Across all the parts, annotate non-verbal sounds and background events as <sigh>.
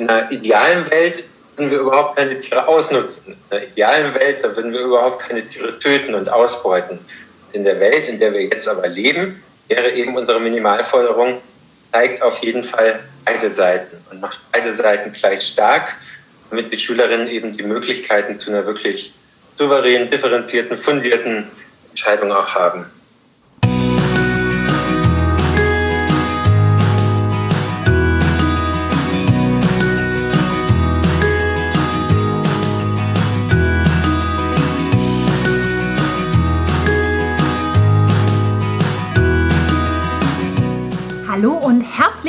In einer idealen Welt würden wir überhaupt keine Tiere ausnutzen. In einer idealen Welt, da würden wir überhaupt keine Tiere töten und ausbeuten. In der Welt, in der wir jetzt aber leben, wäre eben unsere Minimalforderung, zeigt auf jeden Fall beide Seiten und macht beide Seiten gleich stark, damit die Schülerinnen eben die Möglichkeiten zu einer wirklich souveränen, differenzierten, fundierten Entscheidung auch haben.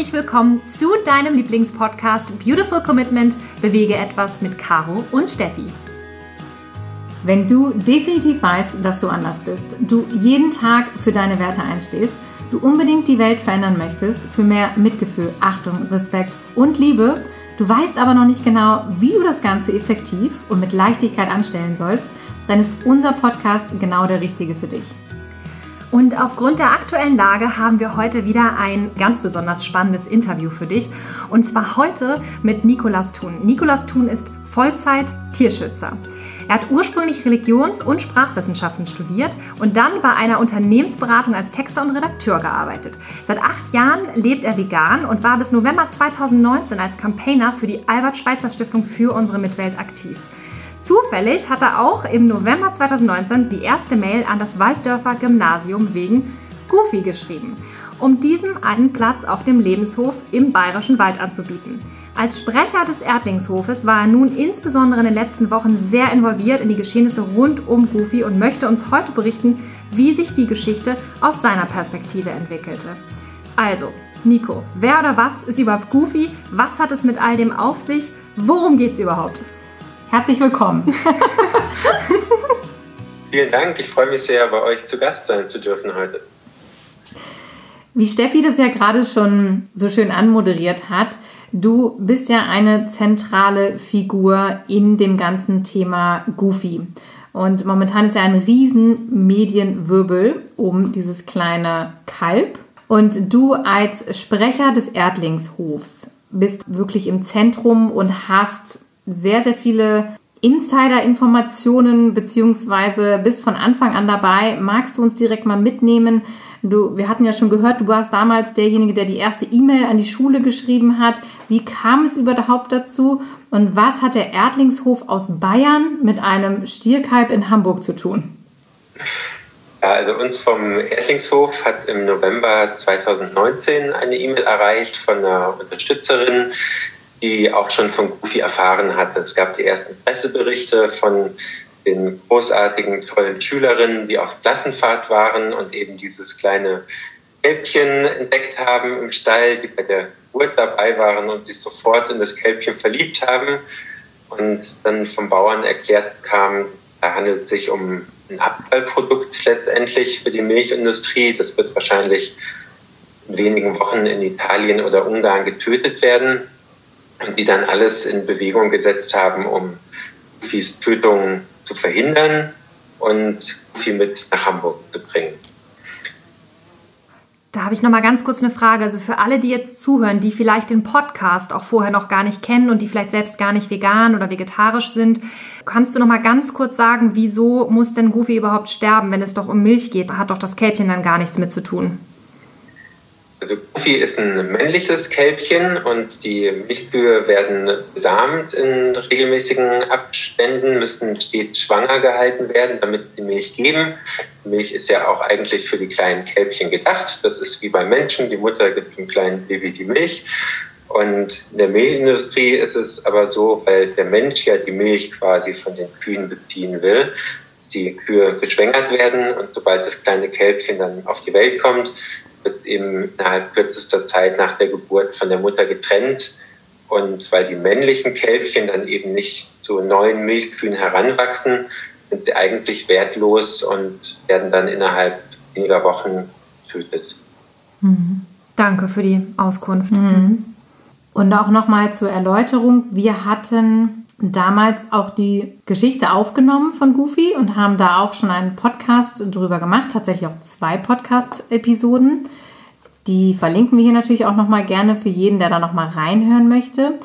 Herzlich willkommen zu deinem Lieblingspodcast Beautiful Commitment Bewege etwas mit Caro und Steffi. Wenn du definitiv weißt, dass du anders bist, du jeden Tag für deine Werte einstehst, du unbedingt die Welt verändern möchtest für mehr Mitgefühl, Achtung, Respekt und Liebe, du weißt aber noch nicht genau, wie du das Ganze effektiv und mit Leichtigkeit anstellen sollst, dann ist unser Podcast genau der richtige für dich. Und aufgrund der aktuellen Lage haben wir heute wieder ein ganz besonders spannendes Interview für dich. Und zwar heute mit Nikolas Thun. Nikolas Thun ist Vollzeit-Tierschützer. Er hat ursprünglich Religions- und Sprachwissenschaften studiert und dann bei einer Unternehmensberatung als Texter und Redakteur gearbeitet. Seit acht Jahren lebt er vegan und war bis November 2019 als Campaigner für die Albert-Schweitzer-Stiftung für unsere Mitwelt aktiv. Zufällig hat er auch im November 2019 die erste Mail an das Walddörfer Gymnasium wegen Goofy geschrieben, um diesem einen Platz auf dem Lebenshof im Bayerischen Wald anzubieten. Als Sprecher des Erdlingshofes war er nun insbesondere in den letzten Wochen sehr involviert in die Geschehnisse rund um Goofy und möchte uns heute berichten, wie sich die Geschichte aus seiner Perspektive entwickelte. Also, Nico, wer oder was ist überhaupt Goofy? Was hat es mit all dem auf sich? Worum geht es überhaupt? Herzlich willkommen. <laughs> Vielen Dank. Ich freue mich sehr, bei euch zu Gast sein zu dürfen heute. Wie Steffi das ja gerade schon so schön anmoderiert hat, du bist ja eine zentrale Figur in dem ganzen Thema Goofy. Und momentan ist ja ein riesen Medienwirbel um dieses kleine Kalb. Und du als Sprecher des Erdlingshofs bist wirklich im Zentrum und hast sehr, sehr viele Insider-Informationen beziehungsweise bist von Anfang an dabei. Magst du uns direkt mal mitnehmen? Du, wir hatten ja schon gehört, du warst damals derjenige, der die erste E-Mail an die Schule geschrieben hat. Wie kam es überhaupt dazu? Und was hat der Erdlingshof aus Bayern mit einem Stierkalb in Hamburg zu tun? Ja, also uns vom Erdlingshof hat im November 2019 eine E-Mail erreicht von einer Unterstützerin, die auch schon von Goofy erfahren hatte. Es gab die ersten Presseberichte von den großartigen, tollen Schülerinnen, die auf Klassenfahrt waren und eben dieses kleine Kälbchen entdeckt haben im Stall, die bei der Geburt dabei waren und sich sofort in das Kälbchen verliebt haben. Und dann vom Bauern erklärt kam, da handelt es sich um ein Abfallprodukt letztendlich für die Milchindustrie. Das wird wahrscheinlich in wenigen Wochen in Italien oder Ungarn getötet werden die dann alles in Bewegung gesetzt haben, um Goofys Tötung zu verhindern und Goofy mit nach Hamburg zu bringen. Da habe ich noch mal ganz kurz eine Frage. Also für alle, die jetzt zuhören, die vielleicht den Podcast auch vorher noch gar nicht kennen und die vielleicht selbst gar nicht vegan oder vegetarisch sind, kannst du noch mal ganz kurz sagen, wieso muss denn Goofy überhaupt sterben, wenn es doch um Milch geht? Hat doch das Kälbchen dann gar nichts mit zu tun? Also Goofy ist ein männliches Kälbchen und die Milchkühe werden besamt in regelmäßigen Abständen, müssen stets schwanger gehalten werden, damit sie Milch geben. Milch ist ja auch eigentlich für die kleinen Kälbchen gedacht. Das ist wie beim Menschen. Die Mutter gibt dem kleinen Baby die Milch. Und in der Milchindustrie ist es aber so, weil der Mensch ja die Milch quasi von den Kühen beziehen will, dass die Kühe geschwängert werden und sobald das kleine Kälbchen dann auf die Welt kommt, wird eben innerhalb kürzester Zeit nach der Geburt von der Mutter getrennt. Und weil die männlichen Kälbchen dann eben nicht zu neuen Milchkühen heranwachsen, sind sie eigentlich wertlos und werden dann innerhalb weniger Wochen getötet. Mhm. Danke für die Auskunft. Mhm. Und auch nochmal zur Erläuterung. Wir hatten damals auch die Geschichte aufgenommen von Goofy und haben da auch schon einen Podcast drüber gemacht, tatsächlich auch zwei Podcast-Episoden. Die verlinken wir hier natürlich auch nochmal gerne für jeden, der da nochmal reinhören möchte.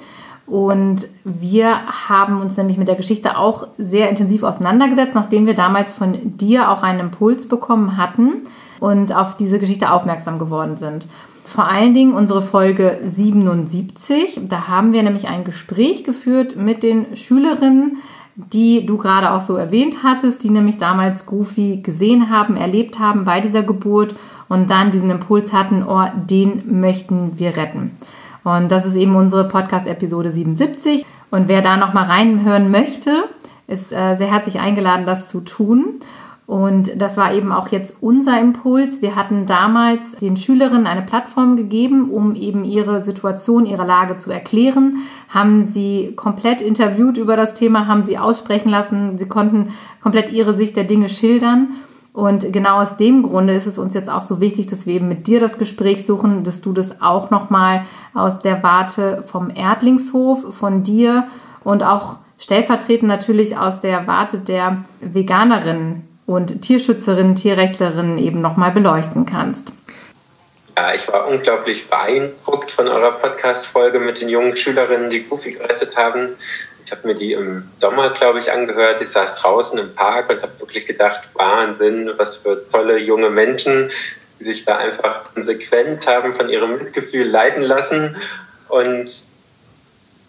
Und wir haben uns nämlich mit der Geschichte auch sehr intensiv auseinandergesetzt, nachdem wir damals von dir auch einen Impuls bekommen hatten und auf diese Geschichte aufmerksam geworden sind. Vor allen Dingen unsere Folge 77. Da haben wir nämlich ein Gespräch geführt mit den Schülerinnen, die du gerade auch so erwähnt hattest, die nämlich damals Goofy gesehen haben, erlebt haben bei dieser Geburt und dann diesen Impuls hatten, oh, den möchten wir retten. Und das ist eben unsere Podcast-Episode 77. Und wer da nochmal reinhören möchte, ist äh, sehr herzlich eingeladen, das zu tun. Und das war eben auch jetzt unser Impuls. Wir hatten damals den Schülerinnen eine Plattform gegeben, um eben ihre Situation, ihre Lage zu erklären, haben sie komplett interviewt über das Thema, haben sie aussprechen lassen, sie konnten komplett ihre Sicht der Dinge schildern. Und genau aus dem Grunde ist es uns jetzt auch so wichtig, dass wir eben mit dir das Gespräch suchen, dass du das auch nochmal aus der Warte vom Erdlingshof, von dir und auch stellvertretend natürlich aus der Warte der Veganerinnen und Tierschützerinnen, Tierrechtlerinnen eben nochmal beleuchten kannst. Ja, ich war unglaublich beeindruckt von eurer Podcast-Folge mit den jungen Schülerinnen, die Goofy gerettet haben. Ich habe mir die im Sommer, glaube ich, angehört. Ich saß draußen im Park und habe wirklich gedacht, Wahnsinn, was für tolle junge Menschen, die sich da einfach konsequent haben von ihrem Mitgefühl leiten lassen und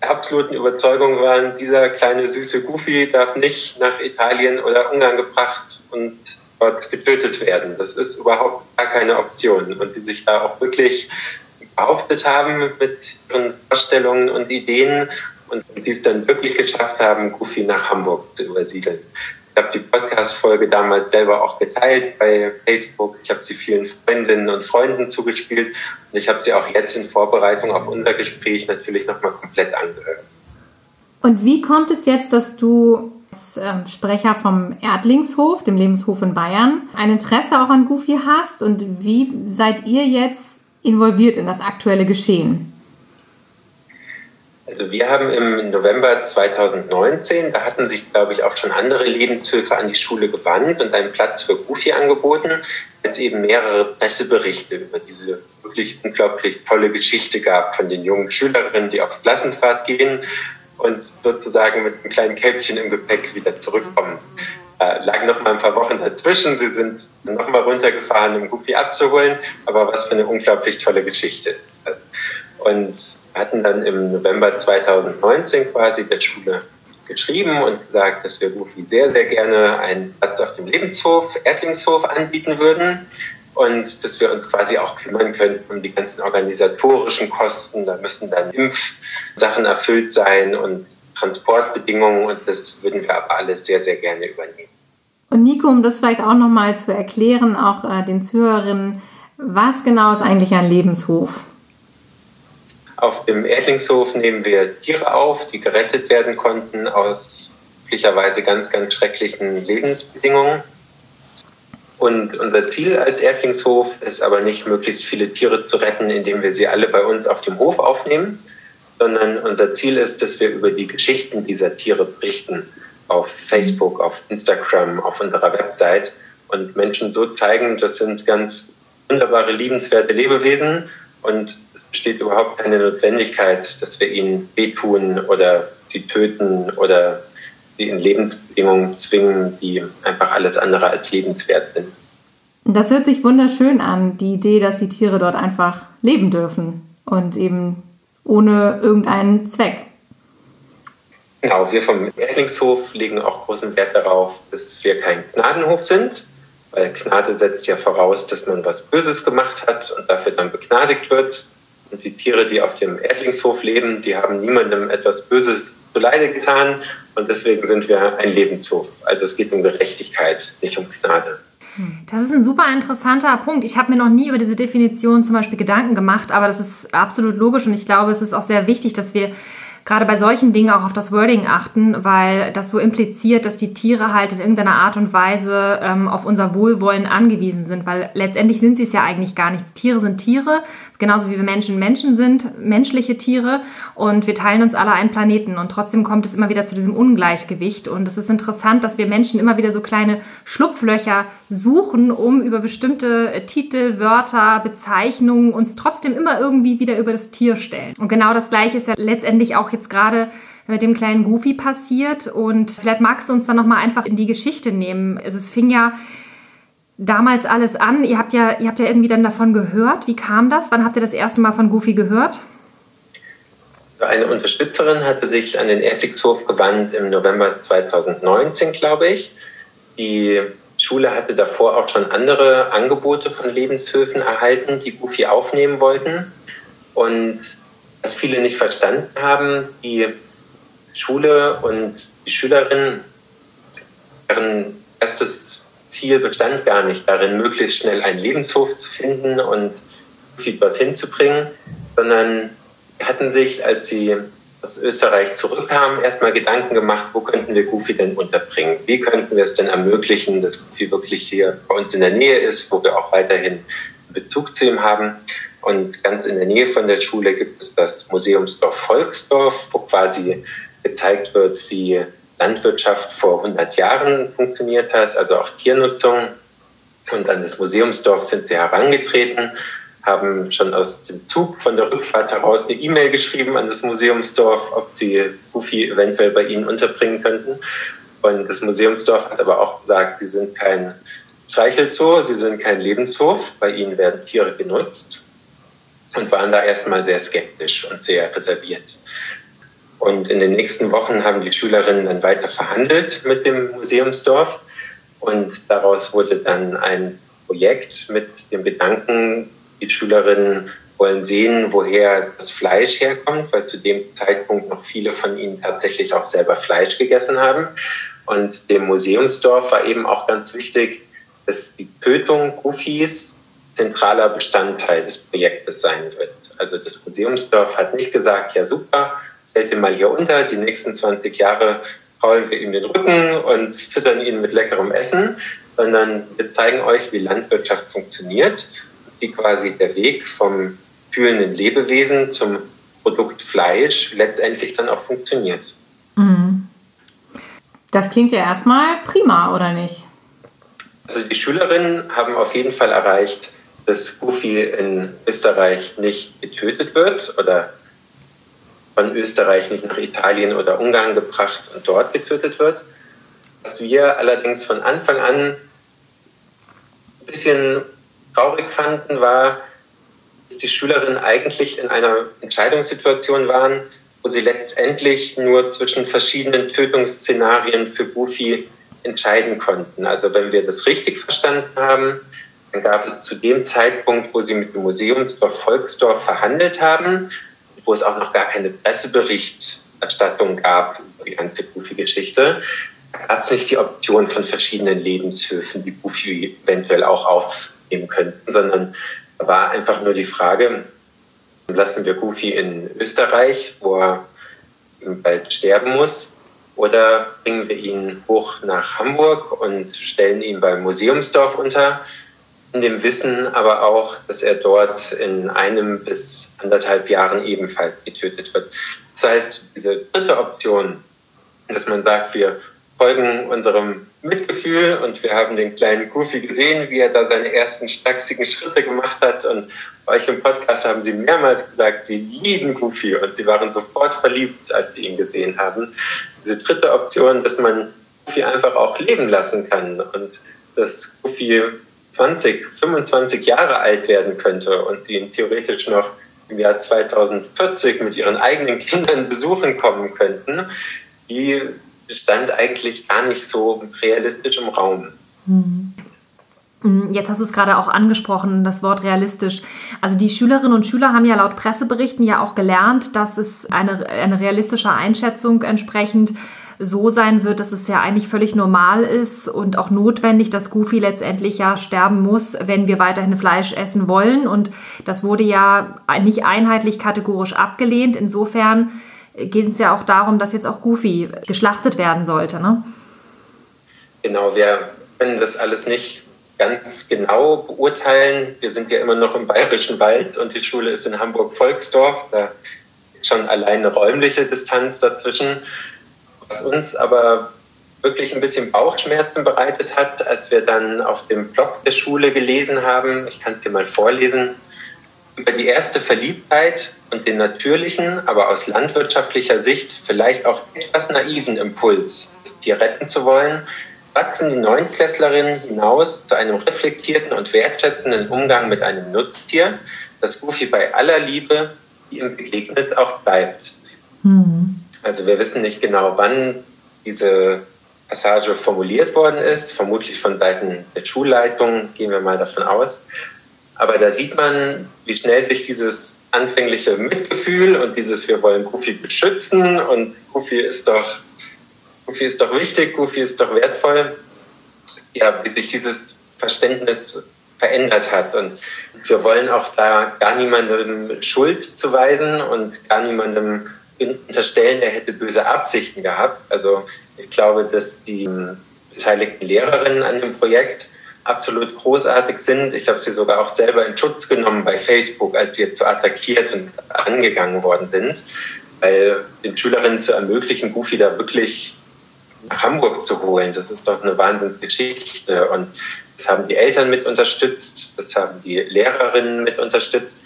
absoluten Überzeugung waren, dieser kleine süße Goofy darf nicht nach Italien oder Ungarn gebracht und dort getötet werden. Das ist überhaupt gar keine Option. Und die sich da auch wirklich behauptet haben mit ihren Vorstellungen und Ideen und die es dann wirklich geschafft haben, Goofy nach Hamburg zu übersiedeln. Ich habe die Podcast-Folge damals selber auch geteilt bei Facebook. Ich habe sie vielen Freundinnen und Freunden zugespielt und ich habe sie auch jetzt in Vorbereitung auf unser Gespräch natürlich nochmal komplett angehört. Und wie kommt es jetzt, dass du als ähm, Sprecher vom Erdlingshof, dem Lebenshof in Bayern, ein Interesse auch an Goofy hast und wie seid ihr jetzt involviert in das aktuelle Geschehen? Also wir haben im November 2019, da hatten sich, glaube ich, auch schon andere Lebenshilfe an die Schule gewandt und einen Platz für Goofy angeboten, als eben mehrere Presseberichte über diese wirklich unglaublich tolle Geschichte gab von den jungen Schülerinnen, die auf Klassenfahrt gehen und sozusagen mit einem kleinen Kälbchen im Gepäck wieder zurückkommen. Äh, lagen noch mal ein paar Wochen dazwischen. Sie sind noch mal runtergefahren, um Goofy abzuholen. Aber was für eine unglaublich tolle Geschichte ist das. Und hatten dann im November 2019 quasi der Schule geschrieben und gesagt, dass wir Goofy sehr, sehr gerne einen Platz auf dem Lebenshof, Erdlingshof anbieten würden und dass wir uns quasi auch kümmern könnten um die ganzen organisatorischen Kosten. Da müssen dann Impfsachen erfüllt sein und Transportbedingungen und das würden wir aber alle sehr, sehr gerne übernehmen. Und Nico, um das vielleicht auch nochmal zu erklären, auch äh, den Zuhörerinnen, was genau ist eigentlich ein Lebenshof? Auf dem Erdlingshof nehmen wir Tiere auf, die gerettet werden konnten aus möglicherweise ganz, ganz schrecklichen Lebensbedingungen. Und unser Ziel als Erdlingshof ist aber nicht, möglichst viele Tiere zu retten, indem wir sie alle bei uns auf dem Hof aufnehmen, sondern unser Ziel ist, dass wir über die Geschichten dieser Tiere berichten auf Facebook, auf Instagram, auf unserer Website und Menschen so zeigen, das sind ganz wunderbare, liebenswerte Lebewesen und besteht überhaupt keine Notwendigkeit, dass wir ihnen wehtun oder sie töten oder sie in Lebensbedingungen zwingen, die einfach alles andere als lebenswert sind. Das hört sich wunderschön an, die Idee, dass die Tiere dort einfach leben dürfen und eben ohne irgendeinen Zweck. Genau, wir vom Erdlingshof legen auch großen Wert darauf, dass wir kein Gnadenhof sind, weil Gnade setzt ja voraus, dass man was Böses gemacht hat und dafür dann begnadigt wird. Und die Tiere, die auf dem Erdlingshof leben, die haben niemandem etwas Böses zuleide getan. Und deswegen sind wir ein Lebenshof. Also es geht um Gerechtigkeit, nicht um Gnade. Das ist ein super interessanter Punkt. Ich habe mir noch nie über diese Definition zum Beispiel Gedanken gemacht, aber das ist absolut logisch und ich glaube, es ist auch sehr wichtig, dass wir gerade bei solchen Dingen auch auf das Wording achten, weil das so impliziert, dass die Tiere halt in irgendeiner Art und Weise ähm, auf unser Wohlwollen angewiesen sind, weil letztendlich sind sie es ja eigentlich gar nicht. Die Tiere sind Tiere, genauso wie wir Menschen Menschen sind, menschliche Tiere und wir teilen uns alle einen Planeten und trotzdem kommt es immer wieder zu diesem Ungleichgewicht und es ist interessant, dass wir Menschen immer wieder so kleine Schlupflöcher suchen, um über bestimmte Titel, Wörter, Bezeichnungen uns trotzdem immer irgendwie wieder über das Tier stellen. Und genau das gleiche ist ja letztendlich auch jetzt gerade mit dem kleinen Goofy passiert und vielleicht magst du uns dann noch mal einfach in die Geschichte nehmen. Es fing ja damals alles an? Ihr habt ja, ihr habt ja irgendwie dann davon gehört. Wie kam das? Wann habt ihr das erste Mal von Goofy gehört? Eine Unterstützerin hatte sich an den Airfix-Hof gewandt im November 2019, glaube ich. Die Schule hatte davor auch schon andere Angebote von Lebenshöfen erhalten, die Goofy aufnehmen wollten. Und was viele nicht verstanden haben, die Schule und die Schülerinnen, deren erstes Ziel bestand gar nicht darin, möglichst schnell einen Lebenshof zu finden und viel dorthin zu bringen, sondern hatten sich, als sie aus Österreich zurückkamen, erstmal Gedanken gemacht, wo könnten wir Goofy denn unterbringen? Wie könnten wir es denn ermöglichen, dass Goofy wirklich hier bei uns in der Nähe ist, wo wir auch weiterhin Bezug zu ihm haben? Und ganz in der Nähe von der Schule gibt es das Museumsdorf Volksdorf, wo quasi gezeigt wird, wie Landwirtschaft vor 100 Jahren funktioniert hat, also auch Tiernutzung. Und an das Museumsdorf sind sie herangetreten, haben schon aus dem Zug von der Rückfahrt heraus eine E-Mail geschrieben an das Museumsdorf, ob sie Goofy eventuell bei ihnen unterbringen könnten. Und das Museumsdorf hat aber auch gesagt, sie sind kein Streichelzoo, sie sind kein Lebenshof, bei ihnen werden Tiere genutzt und waren da erstmal sehr skeptisch und sehr reserviert. Und in den nächsten Wochen haben die Schülerinnen dann weiter verhandelt mit dem Museumsdorf. Und daraus wurde dann ein Projekt mit dem Gedanken, die Schülerinnen wollen sehen, woher das Fleisch herkommt, weil zu dem Zeitpunkt noch viele von ihnen tatsächlich auch selber Fleisch gegessen haben. Und dem Museumsdorf war eben auch ganz wichtig, dass die Tötung Goofys zentraler Bestandteil des Projektes sein wird. Also das Museumsdorf hat nicht gesagt, ja super, stellt ihn mal hier unter, die nächsten 20 Jahre kraulen wir ihm den Rücken und füttern ihn mit leckerem Essen, sondern wir zeigen euch, wie Landwirtschaft funktioniert, wie quasi der Weg vom fühlenden Lebewesen zum Produkt Fleisch letztendlich dann auch funktioniert. Mhm. Das klingt ja erstmal prima, oder nicht? Also die Schülerinnen haben auf jeden Fall erreicht, dass Goofy in Österreich nicht getötet wird oder von Österreich nicht nach Italien oder Ungarn gebracht und dort getötet wird. Was wir allerdings von Anfang an ein bisschen traurig fanden, war, dass die Schülerinnen eigentlich in einer Entscheidungssituation waren, wo sie letztendlich nur zwischen verschiedenen Tötungsszenarien für Goofy entscheiden konnten. Also wenn wir das richtig verstanden haben, dann gab es zu dem Zeitpunkt, wo sie mit dem Museumsdorf Volksdorf verhandelt haben, wo es auch noch gar keine Presseberichterstattung gab über die ganze Goofy-Geschichte, gab es nicht die Option von verschiedenen Lebenshöfen, die Goofy eventuell auch aufnehmen könnten, sondern war einfach nur die Frage, lassen wir Goofy in Österreich, wo er bald sterben muss, oder bringen wir ihn hoch nach Hamburg und stellen ihn beim Museumsdorf unter, in dem Wissen aber auch, dass er dort in einem bis anderthalb Jahren ebenfalls getötet wird. Das heißt, diese dritte Option, dass man sagt, wir folgen unserem Mitgefühl und wir haben den kleinen Goofy gesehen, wie er da seine ersten stachsigen Schritte gemacht hat und bei euch im Podcast haben sie mehrmals gesagt, sie lieben Goofy und sie waren sofort verliebt, als sie ihn gesehen haben. Diese dritte Option, dass man Goofy einfach auch leben lassen kann und dass Goofy 20, 25 Jahre alt werden könnte und ihn theoretisch noch im Jahr 2040 mit ihren eigenen Kindern besuchen kommen könnten, die stand eigentlich gar nicht so realistisch im Raum. Mhm. Jetzt hast du es gerade auch angesprochen, das Wort realistisch. Also die Schülerinnen und Schüler haben ja laut Presseberichten ja auch gelernt, dass es eine, eine realistische Einschätzung entsprechend so sein wird, dass es ja eigentlich völlig normal ist und auch notwendig, dass Goofy letztendlich ja sterben muss, wenn wir weiterhin Fleisch essen wollen. Und das wurde ja nicht einheitlich kategorisch abgelehnt. Insofern geht es ja auch darum, dass jetzt auch Goofy geschlachtet werden sollte. Ne? Genau, wir können das alles nicht ganz genau beurteilen. Wir sind ja immer noch im Bayerischen Wald und die Schule ist in Hamburg-Volksdorf. Da ist schon alleine eine räumliche Distanz dazwischen. Was uns aber wirklich ein bisschen Bauchschmerzen bereitet hat, als wir dann auf dem Blog der Schule gelesen haben, ich kann es dir mal vorlesen, über die erste Verliebtheit und den natürlichen, aber aus landwirtschaftlicher Sicht vielleicht auch etwas naiven Impuls, das Tier retten zu wollen, wachsen die Neunklässlerinnen hinaus zu einem reflektierten und wertschätzenden Umgang mit einem Nutztier, das Goofy bei aller Liebe, die ihm begegnet, auch bleibt. Mhm. Also wir wissen nicht genau, wann diese Passage formuliert worden ist, vermutlich von Seiten der Schulleitung, gehen wir mal davon aus. Aber da sieht man, wie schnell sich dieses anfängliche Mitgefühl und dieses Wir wollen Goofy beschützen und Goofy ist doch, Goofy ist doch wichtig, Goofy ist doch wertvoll, ja, wie sich dieses Verständnis verändert hat. Und wir wollen auch da gar niemandem Schuld zuweisen und gar niemandem unterstellen, er hätte böse Absichten gehabt. Also ich glaube, dass die beteiligten Lehrerinnen an dem Projekt absolut großartig sind. Ich habe sie sogar auch selber in Schutz genommen bei Facebook, als sie jetzt so attackiert und angegangen worden sind, weil den Schülerinnen zu ermöglichen, Goofy da wirklich nach Hamburg zu holen. Das ist doch eine Wahnsinnsgeschichte. Und das haben die Eltern mit unterstützt, das haben die Lehrerinnen mit unterstützt.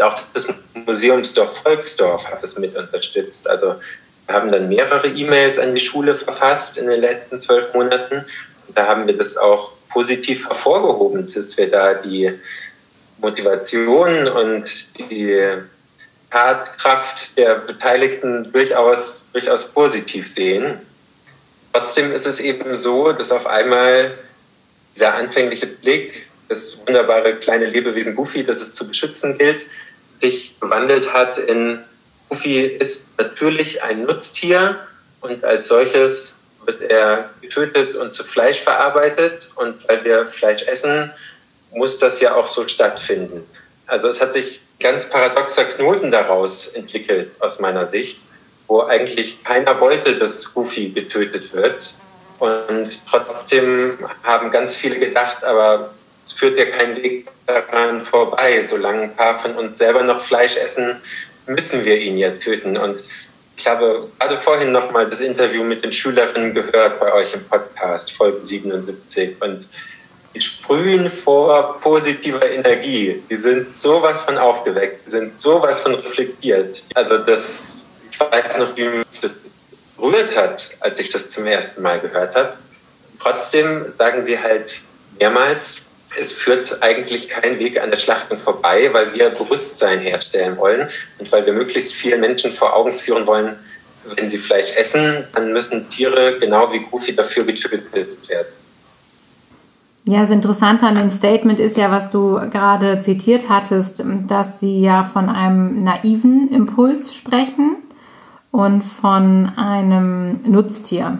Auch das Museumsdorf Volksdorf hat es mit unterstützt. Also wir haben dann mehrere E-Mails an die Schule verfasst in den letzten zwölf Monaten. Da haben wir das auch positiv hervorgehoben, dass wir da die Motivation und die Tatkraft der Beteiligten durchaus, durchaus positiv sehen. Trotzdem ist es eben so, dass auf einmal dieser anfängliche Blick, das wunderbare kleine Lebewesen Goofy, das es zu beschützen gilt, sich gewandelt hat in Goofy ist natürlich ein Nutztier und als solches wird er getötet und zu Fleisch verarbeitet. Und weil wir Fleisch essen, muss das ja auch so stattfinden. Also es hat sich ganz paradoxer Knoten daraus entwickelt aus meiner Sicht, wo eigentlich keiner wollte, dass Goofy getötet wird. Und trotzdem haben ganz viele gedacht, aber es führt ja kein Weg daran vorbei. Solange ein paar von uns selber noch Fleisch essen, müssen wir ihn ja töten. Und ich habe gerade vorhin noch mal das Interview mit den Schülerinnen gehört bei euch im Podcast, Folge 77. Und die sprühen vor positiver Energie. Die sind sowas von aufgeweckt, die sind sowas von reflektiert. Also das, ich weiß noch, wie mich das berührt hat, als ich das zum ersten Mal gehört habe. Trotzdem sagen sie halt mehrmals, es führt eigentlich kein Weg an der Schlachtung vorbei, weil wir Bewusstsein herstellen wollen und weil wir möglichst vielen Menschen vor Augen führen wollen, wenn sie Fleisch essen, dann müssen Tiere genau wie Goofy dafür getötet werden. Ja, das Interessante an dem Statement ist ja, was du gerade zitiert hattest, dass sie ja von einem naiven Impuls sprechen und von einem Nutztier.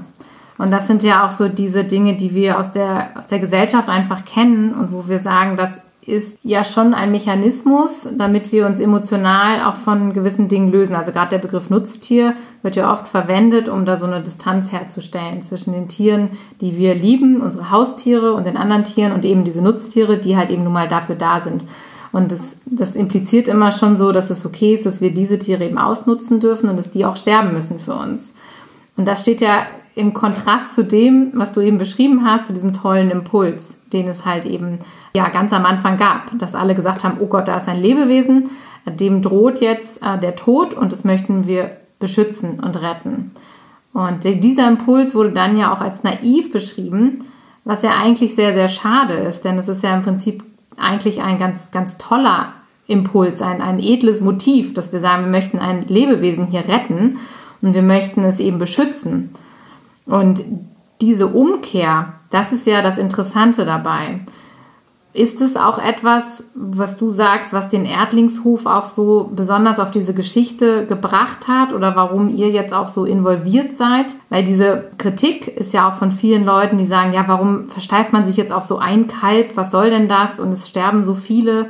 Und das sind ja auch so diese Dinge, die wir aus der, aus der Gesellschaft einfach kennen und wo wir sagen, das ist ja schon ein Mechanismus, damit wir uns emotional auch von gewissen Dingen lösen. Also gerade der Begriff Nutztier wird ja oft verwendet, um da so eine Distanz herzustellen zwischen den Tieren, die wir lieben, unsere Haustiere und den anderen Tieren und eben diese Nutztiere, die halt eben nun mal dafür da sind. Und das, das impliziert immer schon so, dass es okay ist, dass wir diese Tiere eben ausnutzen dürfen und dass die auch sterben müssen für uns. Und das steht ja im Kontrast zu dem, was du eben beschrieben hast, zu diesem tollen Impuls, den es halt eben ja ganz am Anfang gab, dass alle gesagt haben, oh Gott, da ist ein Lebewesen, dem droht jetzt äh, der Tod und das möchten wir beschützen und retten. Und dieser Impuls wurde dann ja auch als naiv beschrieben, was ja eigentlich sehr, sehr schade ist, denn es ist ja im Prinzip eigentlich ein ganz, ganz toller Impuls, ein, ein edles Motiv, dass wir sagen, wir möchten ein Lebewesen hier retten und wir möchten es eben beschützen. Und diese Umkehr, das ist ja das Interessante dabei. Ist es auch etwas, was du sagst, was den Erdlingshof auch so besonders auf diese Geschichte gebracht hat oder warum ihr jetzt auch so involviert seid? Weil diese Kritik ist ja auch von vielen Leuten, die sagen, ja, warum versteift man sich jetzt auf so ein Kalb? Was soll denn das? Und es sterben so viele.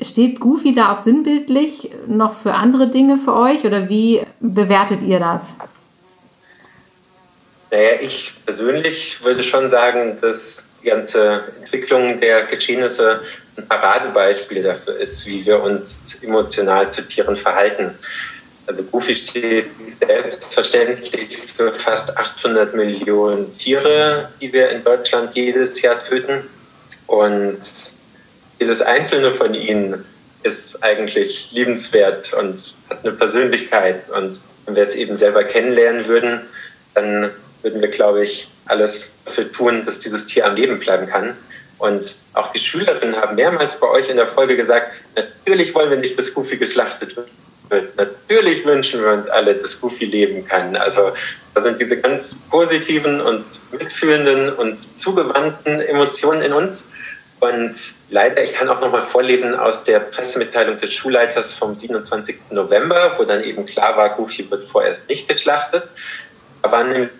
Steht Goofy da auch sinnbildlich noch für andere Dinge für euch oder wie bewertet ihr das? Naja, ich persönlich würde schon sagen, dass die ganze Entwicklung der Geschehnisse ein Paradebeispiel dafür ist, wie wir uns emotional zu Tieren verhalten. Also Goofy steht selbstverständlich für fast 800 Millionen Tiere, die wir in Deutschland jedes Jahr töten. Und jedes einzelne von ihnen ist eigentlich liebenswert und hat eine Persönlichkeit. Und wenn wir es eben selber kennenlernen würden, dann würden wir, glaube ich, alles dafür tun, dass dieses Tier am Leben bleiben kann. Und auch die Schülerinnen haben mehrmals bei euch in der Folge gesagt, natürlich wollen wir nicht, dass Goofy geschlachtet wird. Natürlich wünschen wir uns alle, dass Goofy leben kann. Also da sind diese ganz positiven und mitfühlenden und zugewandten Emotionen in uns. Und leider, ich kann auch noch mal vorlesen aus der Pressemitteilung des Schulleiters vom 27. November, wo dann eben klar war, Goofy wird vorerst nicht geschlachtet. Da war nämlich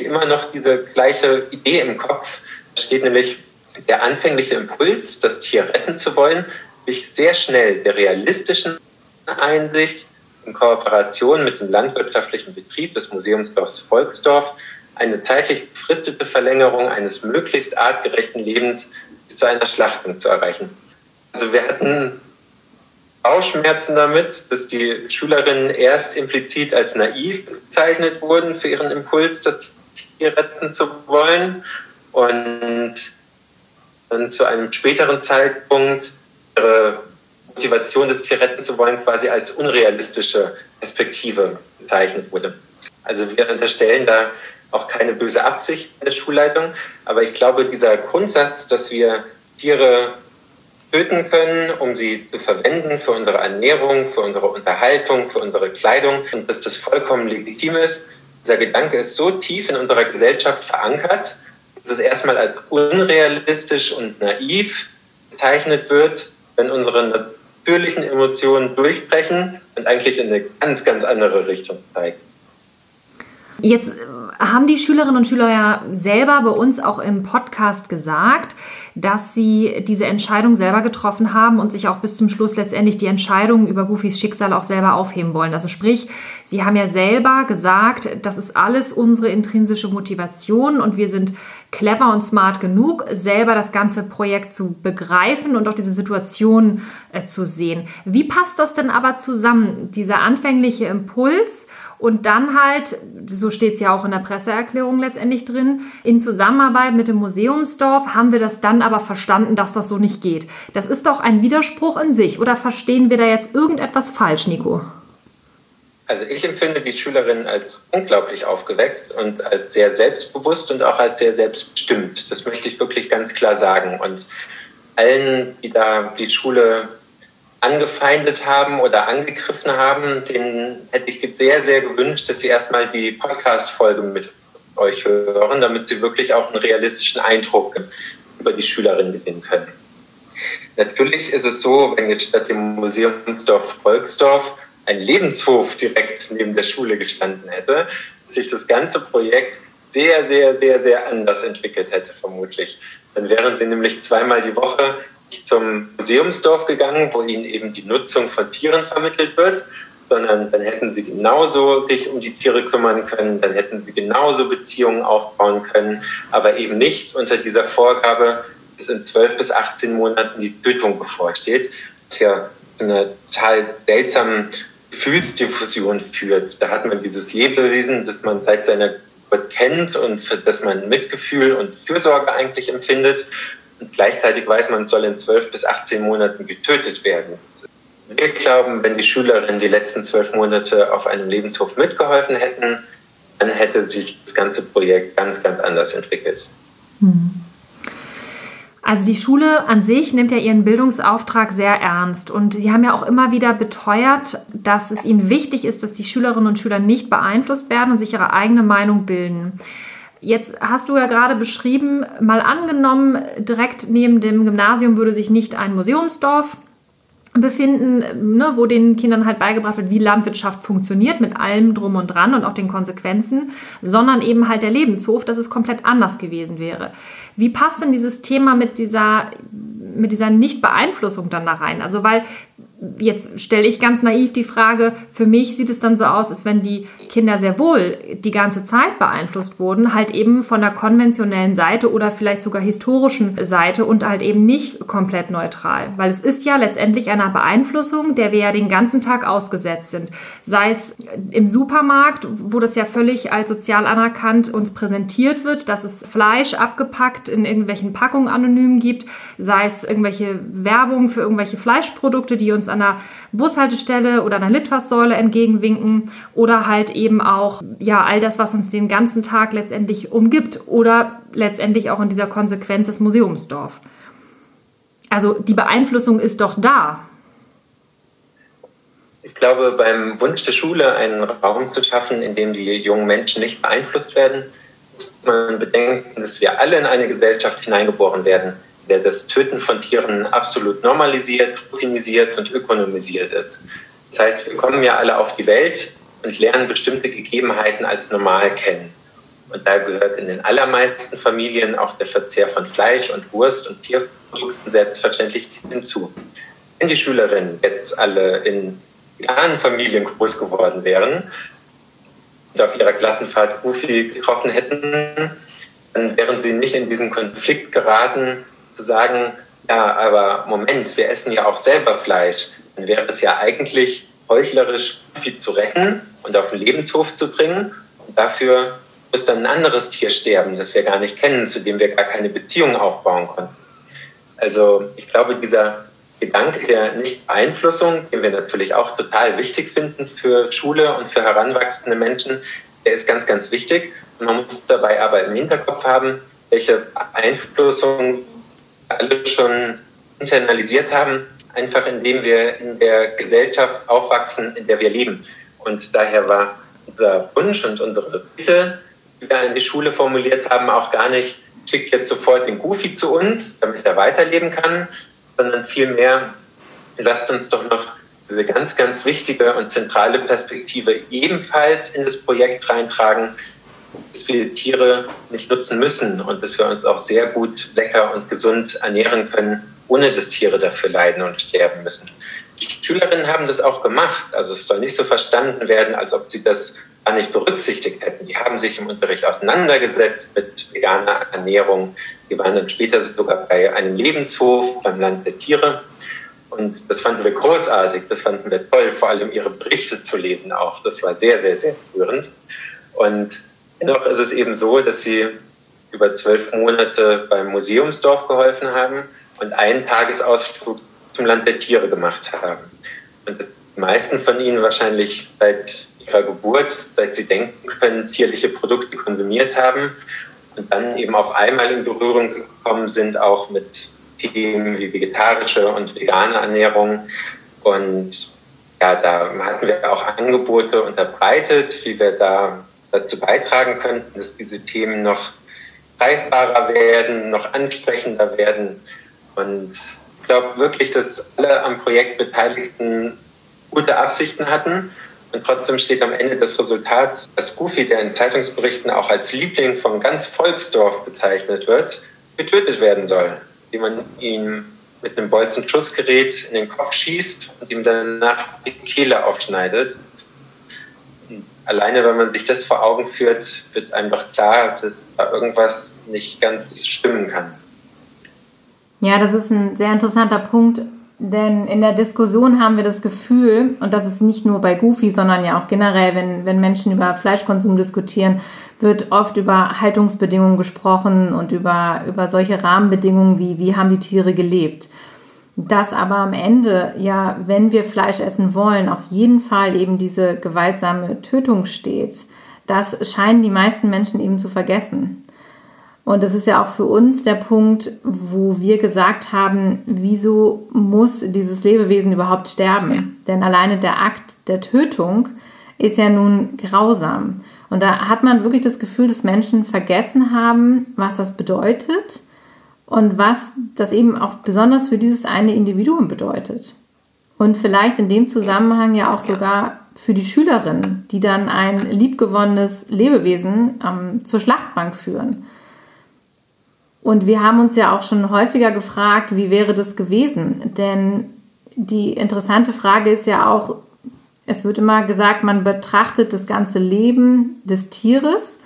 immer noch diese gleiche Idee im Kopf. Da steht nämlich der anfängliche Impuls, das Tier retten zu wollen, wich sehr schnell der realistischen Einsicht in Kooperation mit dem landwirtschaftlichen Betrieb des Museumsdorfs Volksdorf eine zeitlich befristete Verlängerung eines möglichst artgerechten Lebens bis zu einer Schlachtung zu erreichen. Also wir hatten Bauchschmerzen damit, dass die Schülerinnen erst implizit als naiv bezeichnet wurden für ihren Impuls, das Tier retten zu wollen und dann zu einem späteren Zeitpunkt ihre Motivation des Tier retten zu wollen quasi als unrealistische Perspektive bezeichnet wurde. Also wir unterstellen da auch keine böse Absicht der Schulleitung. Aber ich glaube, dieser Grundsatz, dass wir Tiere töten können, um sie zu verwenden für unsere Ernährung, für unsere Unterhaltung, für unsere Kleidung und dass das vollkommen legitim ist, dieser Gedanke ist so tief in unserer Gesellschaft verankert, dass es erstmal als unrealistisch und naiv bezeichnet wird, wenn unsere natürlichen Emotionen durchbrechen und eigentlich in eine ganz, ganz andere Richtung zeigen. Jetzt haben die Schülerinnen und Schüler ja selber bei uns auch im Podcast gesagt, dass sie diese Entscheidung selber getroffen haben und sich auch bis zum Schluss letztendlich die Entscheidung über Goofys Schicksal auch selber aufheben wollen. Also sprich, sie haben ja selber gesagt, das ist alles unsere intrinsische Motivation und wir sind clever und smart genug, selber das ganze Projekt zu begreifen und auch diese Situation äh, zu sehen. Wie passt das denn aber zusammen, dieser anfängliche Impuls und dann halt, so steht es ja auch in der Presseerklärung letztendlich drin, in Zusammenarbeit mit dem Museumsdorf haben wir das dann aber verstanden, dass das so nicht geht. Das ist doch ein Widerspruch in sich. Oder verstehen wir da jetzt irgendetwas falsch, Nico? Also ich empfinde die Schülerinnen als unglaublich aufgeweckt und als sehr selbstbewusst und auch als sehr selbstbestimmt. Das möchte ich wirklich ganz klar sagen. Und allen, die da die Schule angefeindet haben oder angegriffen haben, denen hätte ich sehr, sehr gewünscht, dass sie erstmal die Podcast-Folge mit euch hören, damit sie wirklich auch einen realistischen Eindruck über die Schülerinnen gewinnen können. Natürlich ist es so, wenn jetzt statt dem Museumsdorf Volksdorf ein Lebenshof direkt neben der Schule gestanden hätte, sich das ganze Projekt sehr, sehr, sehr, sehr anders entwickelt hätte, vermutlich. Dann wären sie nämlich zweimal die Woche zum Museumsdorf gegangen, wo ihnen eben die Nutzung von Tieren vermittelt wird, sondern dann hätten sie genauso sich um die Tiere kümmern können, dann hätten sie genauso Beziehungen aufbauen können, aber eben nicht unter dieser Vorgabe, dass in 12 bis 18 Monaten die Tötung bevorsteht, was ja zu einer total seltsamen Gefühlsdiffusion führt. Da hat man dieses Lebewesen, das man seit seiner Geburt kennt und für das man Mitgefühl und Fürsorge eigentlich empfindet. Und gleichzeitig weiß man, soll in 12 bis 18 Monaten getötet werden. Wir glauben, wenn die Schülerinnen die letzten zwölf Monate auf einem Lebenshof mitgeholfen hätten, dann hätte sich das ganze Projekt ganz, ganz anders entwickelt. Hm. Also die Schule an sich nimmt ja ihren Bildungsauftrag sehr ernst und sie haben ja auch immer wieder beteuert, dass es ihnen wichtig ist, dass die Schülerinnen und Schüler nicht beeinflusst werden und sich ihre eigene Meinung bilden. Jetzt hast du ja gerade beschrieben, mal angenommen, direkt neben dem Gymnasium würde sich nicht ein Museumsdorf befinden, ne, wo den Kindern halt beigebracht wird, wie Landwirtschaft funktioniert, mit allem drum und dran und auch den Konsequenzen, sondern eben halt der Lebenshof, dass es komplett anders gewesen wäre. Wie passt denn dieses Thema mit dieser, mit dieser Nichtbeeinflussung dann da rein? Also, weil jetzt stelle ich ganz naiv die Frage, für mich sieht es dann so aus, als wenn die Kinder sehr wohl die ganze Zeit beeinflusst wurden, halt eben von der konventionellen Seite oder vielleicht sogar historischen Seite und halt eben nicht komplett neutral. Weil es ist ja letztendlich einer Beeinflussung, der wir ja den ganzen Tag ausgesetzt sind. Sei es im Supermarkt, wo das ja völlig als sozial anerkannt uns präsentiert wird, dass es Fleisch abgepackt in irgendwelchen Packungen anonym gibt, sei es irgendwelche Werbung für irgendwelche Fleischprodukte, die uns an der Bushaltestelle oder der Litfaßsäule entgegenwinken oder halt eben auch ja all das, was uns den ganzen Tag letztendlich umgibt oder letztendlich auch in dieser Konsequenz das Museumsdorf. Also die Beeinflussung ist doch da. Ich glaube, beim Wunsch der Schule, einen Raum zu schaffen, in dem die jungen Menschen nicht beeinflusst werden, muss man bedenken, dass wir alle in eine Gesellschaft hineingeboren werden, der das Töten von Tieren absolut normalisiert, routinisiert und ökonomisiert ist. Das heißt, wir kommen ja alle auf die Welt und lernen bestimmte Gegebenheiten als normal kennen. Und da gehört in den allermeisten Familien auch der Verzehr von Fleisch und Wurst und Tierprodukten selbstverständlich hinzu. Wenn die Schülerinnen jetzt alle in veganen Familien groß geworden wären und auf ihrer Klassenfahrt Goofy getroffen hätten, dann wären sie nicht in diesen Konflikt geraten, zu sagen, ja, aber Moment, wir essen ja auch selber Fleisch. Dann wäre es ja eigentlich heuchlerisch, Goofy zu retten und auf den Lebenshof zu bringen. Und dafür muss dann ein anderes Tier sterben, das wir gar nicht kennen, zu dem wir gar keine Beziehung aufbauen konnten. Also ich glaube, dieser Gedanke der Nichtbeeinflussung, den wir natürlich auch total wichtig finden für Schule und für heranwachsende Menschen, der ist ganz, ganz wichtig. Und man muss dabei aber im Hinterkopf haben, welche Beeinflussung alle schon internalisiert haben, einfach indem wir in der Gesellschaft aufwachsen, in der wir leben. Und daher war unser Wunsch und unsere Bitte, die wir an die Schule formuliert haben, auch gar nicht, schickt jetzt sofort den Goofy zu uns, damit er weiterleben kann, sondern vielmehr, lasst uns doch noch diese ganz, ganz wichtige und zentrale Perspektive ebenfalls in das Projekt reintragen, dass wir Tiere nicht nutzen müssen und dass wir uns auch sehr gut lecker und gesund ernähren können, ohne dass Tiere dafür leiden und sterben müssen. Die Schülerinnen haben das auch gemacht. Also es soll nicht so verstanden werden, als ob sie das gar nicht berücksichtigt hätten. Die haben sich im Unterricht auseinandergesetzt mit veganer Ernährung. Die waren dann später sogar bei einem Lebenshof beim Land der Tiere. Und das fanden wir großartig, das fanden wir toll, vor allem ihre Berichte zu lesen auch. Das war sehr, sehr, sehr rührend. Und dennoch ist es eben so, dass sie über zwölf Monate beim Museumsdorf geholfen haben und einen Tagesausflug zum Land der Tiere gemacht haben. Und die meisten von ihnen wahrscheinlich seit ihrer Geburt, seit sie denken können, tierliche Produkte konsumiert haben und dann eben auf einmal in Berührung gekommen sind, auch mit Themen wie vegetarische und vegane Ernährung. Und ja, da hatten wir auch Angebote unterbreitet, wie wir da dazu beitragen könnten, dass diese Themen noch greifbarer werden, noch ansprechender werden. Und ich glaube wirklich, dass alle am Projekt Beteiligten gute Absichten hatten. Und trotzdem steht am Ende das Resultat, dass Goofy, der in Zeitungsberichten auch als Liebling von ganz Volksdorf bezeichnet wird, getötet werden soll, wie man ihm mit einem Bolzenschutzgerät in den Kopf schießt und ihm danach die Kehle aufschneidet. Alleine, wenn man sich das vor Augen führt, wird einem doch klar, dass da irgendwas nicht ganz stimmen kann. Ja, das ist ein sehr interessanter Punkt, denn in der Diskussion haben wir das Gefühl, und das ist nicht nur bei Goofy, sondern ja auch generell, wenn, wenn Menschen über Fleischkonsum diskutieren, wird oft über Haltungsbedingungen gesprochen und über, über solche Rahmenbedingungen wie, wie haben die Tiere gelebt. Dass aber am Ende, ja, wenn wir Fleisch essen wollen, auf jeden Fall eben diese gewaltsame Tötung steht, das scheinen die meisten Menschen eben zu vergessen. Und das ist ja auch für uns der Punkt, wo wir gesagt haben, wieso muss dieses Lebewesen überhaupt sterben? Denn alleine der Akt der Tötung ist ja nun grausam. Und da hat man wirklich das Gefühl, dass Menschen vergessen haben, was das bedeutet und was das eben auch besonders für dieses eine Individuum bedeutet. Und vielleicht in dem Zusammenhang ja auch sogar für die Schülerinnen, die dann ein liebgewonnenes Lebewesen ähm, zur Schlachtbank führen. Und wir haben uns ja auch schon häufiger gefragt, wie wäre das gewesen? Denn die interessante Frage ist ja auch, es wird immer gesagt, man betrachtet das ganze Leben des Tieres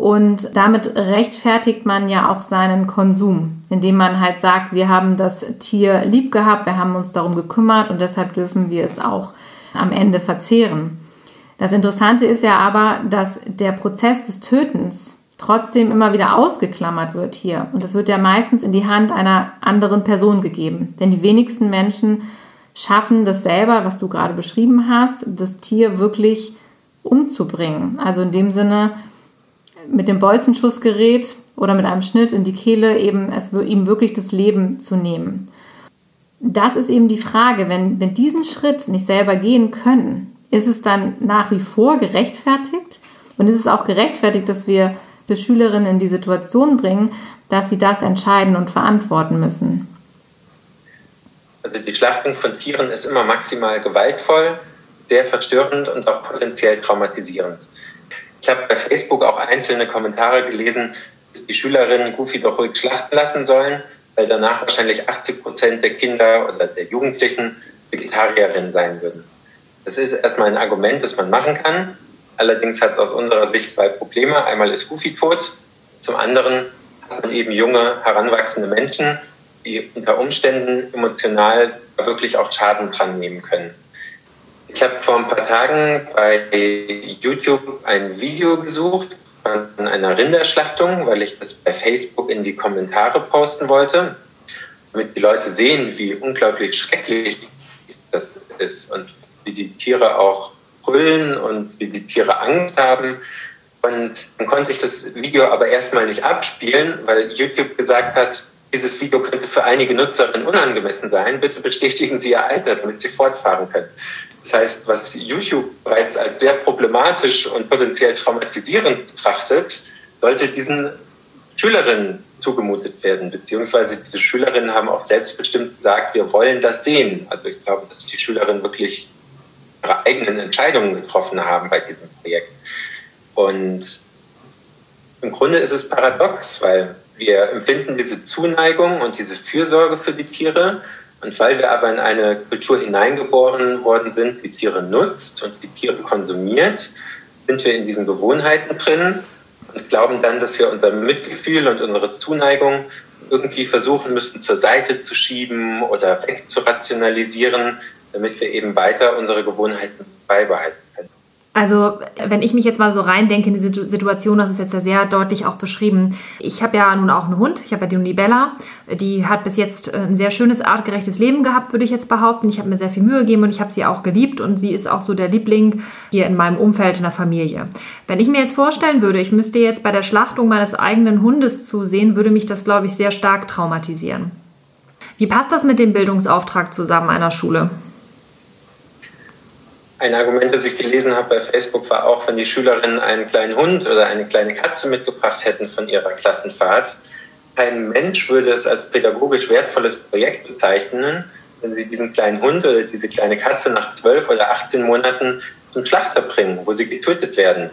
und damit rechtfertigt man ja auch seinen Konsum, indem man halt sagt, wir haben das Tier lieb gehabt, wir haben uns darum gekümmert und deshalb dürfen wir es auch am Ende verzehren. Das Interessante ist ja aber, dass der Prozess des Tötens trotzdem immer wieder ausgeklammert wird hier. Und es wird ja meistens in die Hand einer anderen Person gegeben. Denn die wenigsten Menschen schaffen das selber, was du gerade beschrieben hast, das Tier wirklich umzubringen. Also in dem Sinne mit dem Bolzenschussgerät oder mit einem Schnitt in die Kehle eben es ihm wirklich das Leben zu nehmen. Das ist eben die Frage, wenn wenn diesen Schritt nicht selber gehen können, ist es dann nach wie vor gerechtfertigt und ist es auch gerechtfertigt, dass wir die Schülerinnen in die Situation bringen, dass sie das entscheiden und verantworten müssen? Also die Schlachtung von Tieren ist immer maximal gewaltvoll, sehr verstörend und auch potenziell traumatisierend. Ich habe bei Facebook auch einzelne Kommentare gelesen, dass die Schülerinnen Goofy doch ruhig schlachten lassen sollen, weil danach wahrscheinlich 80 Prozent der Kinder oder der Jugendlichen Vegetarierinnen sein würden. Das ist erstmal ein Argument, das man machen kann. Allerdings hat es aus unserer Sicht zwei Probleme. Einmal ist Goofy tot, zum anderen hat man eben junge, heranwachsende Menschen, die unter Umständen emotional wirklich auch Schaden dran nehmen können. Ich habe vor ein paar Tagen bei YouTube ein Video gesucht von einer Rinderschlachtung, weil ich das bei Facebook in die Kommentare posten wollte, damit die Leute sehen, wie unglaublich schrecklich das ist und wie die Tiere auch brüllen und wie die Tiere Angst haben. Und dann konnte ich das Video aber erstmal nicht abspielen, weil YouTube gesagt hat, dieses Video könnte für einige Nutzerinnen unangemessen sein. Bitte bestätigen Sie Ihr Alter, damit Sie fortfahren können. Das heißt, was YouTube bereits als sehr problematisch und potenziell traumatisierend betrachtet, sollte diesen Schülerinnen zugemutet werden, beziehungsweise diese Schülerinnen haben auch selbstbestimmt gesagt, wir wollen das sehen. Also ich glaube, dass die Schülerinnen wirklich ihre eigenen Entscheidungen getroffen haben bei diesem Projekt. Und im Grunde ist es paradox, weil wir empfinden diese Zuneigung und diese Fürsorge für die Tiere. Und weil wir aber in eine Kultur hineingeboren worden sind, die Tiere nutzt und die Tiere konsumiert, sind wir in diesen Gewohnheiten drin und glauben dann, dass wir unser Mitgefühl und unsere Zuneigung irgendwie versuchen müssen, zur Seite zu schieben oder wegzurationalisieren, damit wir eben weiter unsere Gewohnheiten beibehalten. Also, wenn ich mich jetzt mal so reindenke in diese Situation, das ist jetzt ja sehr deutlich auch beschrieben. Ich habe ja nun auch einen Hund, ich habe ja die Unibella. Die hat bis jetzt ein sehr schönes, artgerechtes Leben gehabt, würde ich jetzt behaupten. Ich habe mir sehr viel Mühe gegeben und ich habe sie auch geliebt und sie ist auch so der Liebling hier in meinem Umfeld, in der Familie. Wenn ich mir jetzt vorstellen würde, ich müsste jetzt bei der Schlachtung meines eigenen Hundes zusehen, würde mich das, glaube ich, sehr stark traumatisieren. Wie passt das mit dem Bildungsauftrag zusammen einer Schule? Ein Argument, das ich gelesen habe bei Facebook, war auch, wenn die Schülerinnen einen kleinen Hund oder eine kleine Katze mitgebracht hätten von ihrer Klassenfahrt. Kein Mensch würde es als pädagogisch wertvolles Projekt bezeichnen, wenn sie diesen kleinen Hund oder diese kleine Katze nach zwölf oder 18 Monaten zum Schlachter bringen, wo sie getötet werden.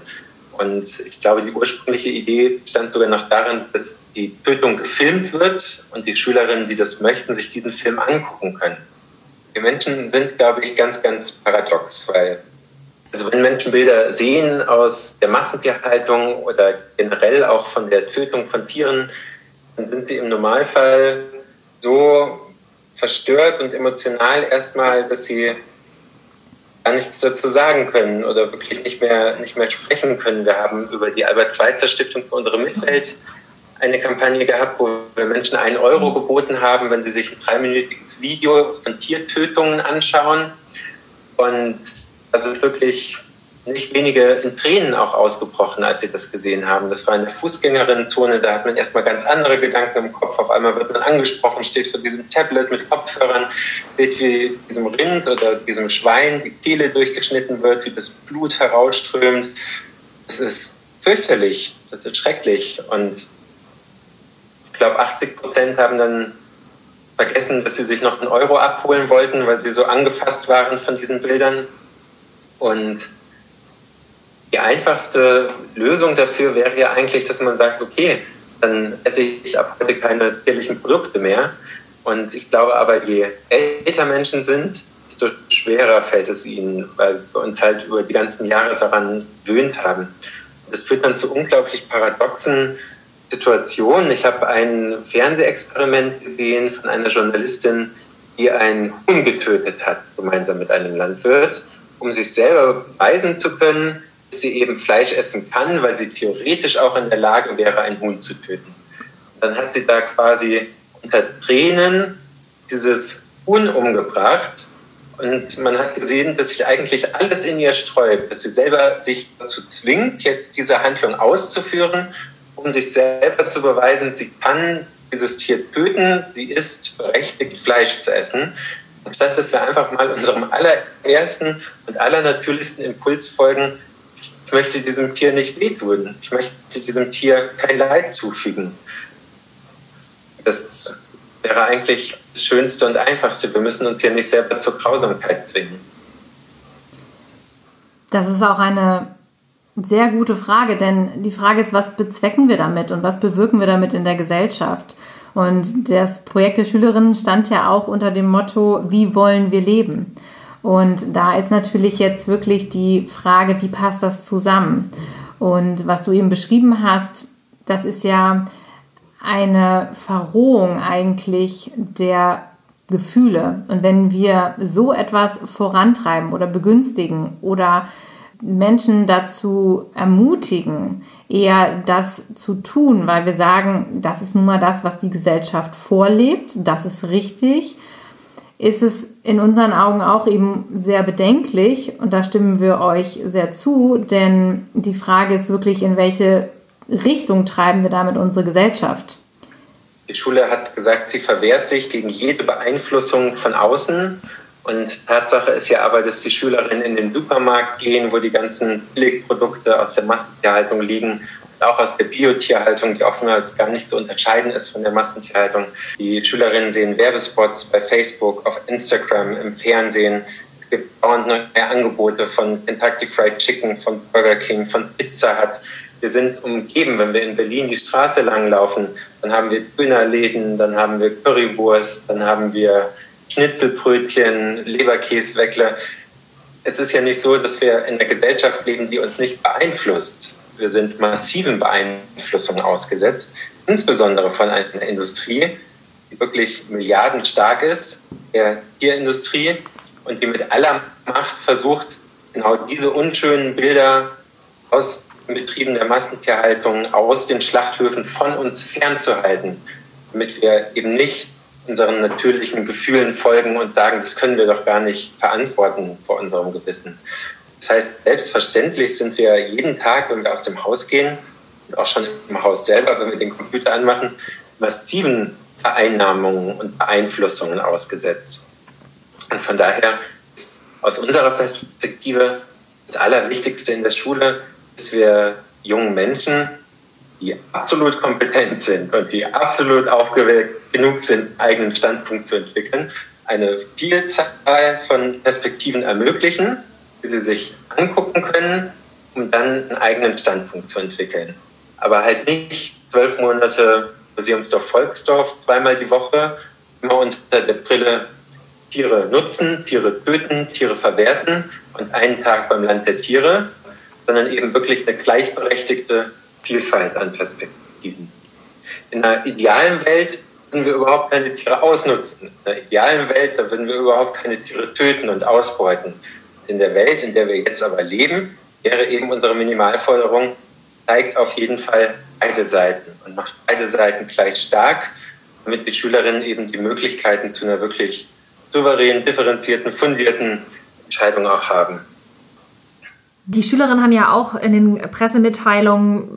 Und ich glaube, die ursprüngliche Idee stand sogar noch darin, dass die Tötung gefilmt wird und die Schülerinnen, die das möchten, sich diesen Film angucken können. Wir Menschen sind, glaube ich, ganz, ganz paradox, weil also wenn Menschen Bilder sehen aus der Massentierhaltung oder generell auch von der Tötung von Tieren, dann sind sie im Normalfall so verstört und emotional erstmal, dass sie gar nichts dazu sagen können oder wirklich nicht mehr, nicht mehr sprechen können. Wir haben über die Albert-Schweitzer-Stiftung für unsere Mitwelt eine Kampagne gehabt, wo wir Menschen einen Euro geboten haben, wenn sie sich ein dreiminütiges Video von Tiertötungen anschauen. Und da sind wirklich nicht wenige in Tränen auch ausgebrochen, als sie das gesehen haben. Das war in der Fußgängerinnenzone, da hat man erstmal ganz andere Gedanken im Kopf. Auf einmal wird man angesprochen, steht vor diesem Tablet mit Kopfhörern, sieht, wie diesem Rind oder diesem Schwein die Kehle durchgeschnitten wird, wie das Blut herausströmt. Das ist fürchterlich, das ist schrecklich. Und ich glaube, 80 Prozent haben dann vergessen, dass sie sich noch einen Euro abholen wollten, weil sie so angefasst waren von diesen Bildern. Und die einfachste Lösung dafür wäre ja eigentlich, dass man sagt, okay, dann esse ich ab heute keine tierlichen Produkte mehr. Und ich glaube aber, je älter Menschen sind, desto schwerer fällt es ihnen, weil wir uns halt über die ganzen Jahre daran gewöhnt haben. Das führt dann zu unglaublich paradoxen Situationen. Ich habe ein Fernsehexperiment gesehen von einer Journalistin, die einen Huhn getötet hat, gemeinsam mit einem Landwirt, um sich selber beweisen zu können, dass sie eben Fleisch essen kann, weil sie theoretisch auch in der Lage wäre, ein Huhn zu töten. Dann hat sie da quasi unter Tränen dieses Huhn umgebracht und man hat gesehen, dass sich eigentlich alles in ihr sträubt, dass sie selber sich dazu zwingt, jetzt diese Handlung auszuführen, um sich selber zu beweisen, sie kann dieses Tier töten, sie ist berechtigt, Fleisch zu essen. Anstatt dass wir einfach mal unserem allerersten und allernatürlichsten Impuls folgen, ich möchte diesem Tier nicht wehtun, ich möchte diesem Tier kein Leid zufügen. Das wäre eigentlich das Schönste und Einfachste. Wir müssen uns ja nicht selber zur Grausamkeit zwingen. Das ist auch eine sehr gute Frage, denn die Frage ist, was bezwecken wir damit und was bewirken wir damit in der Gesellschaft? Und das Projekt der Schülerinnen stand ja auch unter dem Motto, wie wollen wir leben? Und da ist natürlich jetzt wirklich die Frage, wie passt das zusammen? Und was du eben beschrieben hast, das ist ja eine Verrohung eigentlich der Gefühle. Und wenn wir so etwas vorantreiben oder begünstigen oder Menschen dazu ermutigen, eher das zu tun, weil wir sagen, das ist nun mal das, was die Gesellschaft vorlebt, das ist richtig, ist es in unseren Augen auch eben sehr bedenklich und da stimmen wir euch sehr zu, denn die Frage ist wirklich, in welche Richtung treiben wir damit unsere Gesellschaft? Die Schule hat gesagt, sie verwehrt sich gegen jede Beeinflussung von außen. Und Tatsache ist ja aber, dass die Schülerinnen in den Supermarkt gehen, wo die ganzen Billigprodukte aus der Massentierhaltung liegen, auch aus der Biotierhaltung, die oftmals gar nicht zu unterscheiden ist von der Massentierhaltung. Die Schülerinnen sehen Werbespots bei Facebook, auf Instagram, im Fernsehen. Es gibt dauernd neue Angebote von Kentucky Fried Chicken, von Burger King, von Pizza Hut. Wir sind umgeben, wenn wir in Berlin die Straße lang laufen, dann haben wir Dönerläden, dann haben wir Currywurst, dann haben wir Schnitzelbrötchen, Leberkäsweckler. Es ist ja nicht so, dass wir in einer Gesellschaft leben, die uns nicht beeinflusst. Wir sind massiven Beeinflussungen ausgesetzt, insbesondere von einer Industrie, die wirklich milliardenstark ist, der Tierindustrie, und die mit aller Macht versucht, genau diese unschönen Bilder aus Betrieben der Massentierhaltung aus den Schlachthöfen von uns fernzuhalten, damit wir eben nicht unseren natürlichen Gefühlen folgen und sagen, das können wir doch gar nicht verantworten vor unserem Gewissen. Das heißt, selbstverständlich sind wir jeden Tag, wenn wir aus dem Haus gehen, und auch schon im Haus selber, wenn wir den Computer anmachen, massiven Vereinnahmungen und Beeinflussungen ausgesetzt. Und von daher ist aus unserer Perspektive das Allerwichtigste in der Schule, dass wir jungen Menschen, die absolut kompetent sind und die absolut aufgeweckt genug sind, eigenen Standpunkt zu entwickeln, eine Vielzahl von Perspektiven ermöglichen, die sie sich angucken können, um dann einen eigenen Standpunkt zu entwickeln. Aber halt nicht zwölf Monate Museumsdorf Volksdorf, zweimal die Woche, immer unter der Brille Tiere nutzen, Tiere töten, Tiere verwerten und einen Tag beim Land der Tiere sondern eben wirklich eine gleichberechtigte Vielfalt an Perspektiven. In einer idealen Welt würden wir überhaupt keine Tiere ausnutzen. In einer idealen Welt, da würden wir überhaupt keine Tiere töten und ausbeuten. In der Welt, in der wir jetzt aber leben, wäre eben unsere Minimalforderung, zeigt auf jeden Fall beide Seiten und macht beide Seiten gleich stark, damit die Schülerinnen eben die Möglichkeiten zu einer wirklich souveränen, differenzierten, fundierten Entscheidung auch haben. Die Schülerinnen haben ja auch in den Pressemitteilungen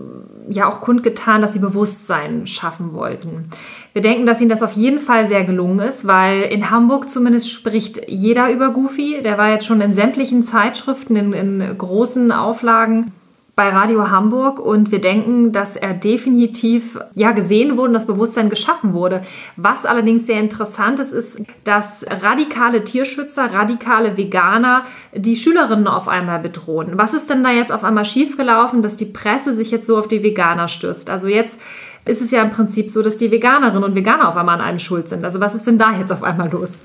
ja auch kundgetan, dass sie Bewusstsein schaffen wollten. Wir denken, dass ihnen das auf jeden Fall sehr gelungen ist, weil in Hamburg zumindest spricht jeder über Goofy. Der war jetzt schon in sämtlichen Zeitschriften, in, in großen Auflagen bei Radio Hamburg und wir denken, dass er definitiv ja gesehen wurde und das Bewusstsein geschaffen wurde. Was allerdings sehr interessant ist, ist, dass radikale Tierschützer, radikale Veganer die Schülerinnen auf einmal bedrohen. Was ist denn da jetzt auf einmal schiefgelaufen, dass die Presse sich jetzt so auf die Veganer stürzt? Also jetzt ist es ja im Prinzip so, dass die Veganerinnen und Veganer auf einmal an einem schuld sind. Also was ist denn da jetzt auf einmal los?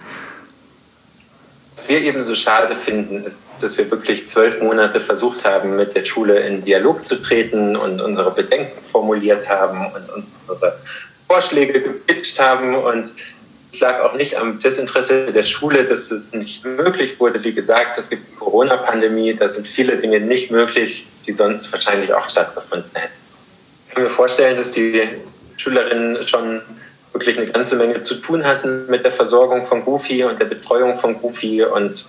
Was wir eben so schade finden, ist, dass wir wirklich zwölf Monate versucht haben, mit der Schule in Dialog zu treten und unsere Bedenken formuliert haben und unsere Vorschläge gepitcht haben und es lag auch nicht am Desinteresse der Schule, dass es nicht möglich wurde. Wie gesagt, es gibt die Corona-Pandemie, da sind viele Dinge nicht möglich, die sonst wahrscheinlich auch stattgefunden hätten. Ich kann mir vorstellen, dass die Schülerinnen schon wirklich eine ganze Menge zu tun hatten mit der Versorgung von Goofy und der Betreuung von Goofy und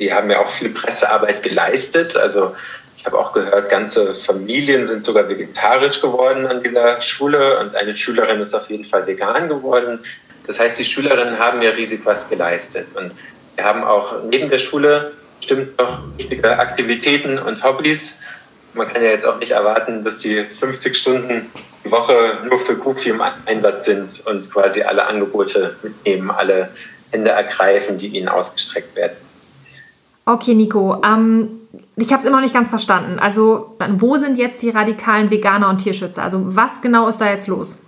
die haben ja auch viel Pressearbeit geleistet. Also ich habe auch gehört, ganze Familien sind sogar vegetarisch geworden an dieser Schule und eine Schülerin ist auf jeden Fall vegan geworden. Das heißt, die Schülerinnen haben ja riesig was geleistet. Und wir haben auch neben der Schule bestimmt noch wichtige Aktivitäten und Hobbys. Man kann ja jetzt auch nicht erwarten, dass die 50 Stunden Woche nur für Goofy im Einsatz sind und quasi alle Angebote mitnehmen, alle Hände ergreifen, die ihnen ausgestreckt werden. Okay, Nico. Ähm, ich habe es immer noch nicht ganz verstanden. Also, wo sind jetzt die radikalen Veganer und Tierschützer? Also, was genau ist da jetzt los?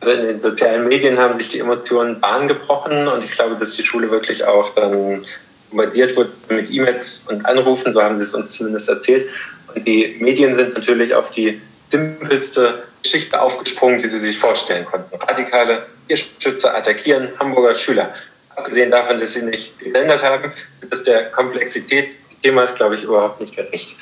Also in den sozialen Medien haben sich die Emotionen Bahn gebrochen und ich glaube, dass die Schule wirklich auch dann bombardiert wurde mit E-Mails und Anrufen, so haben sie es uns zumindest erzählt. Und die Medien sind natürlich auf die simpelste Geschichte aufgesprungen, die sie sich vorstellen konnten. Radikale Tierschützer attackieren Hamburger Schüler. Abgesehen davon, dass sie nicht geändert haben, ist der Komplexität des Themas, glaube ich, überhaupt nicht gerecht.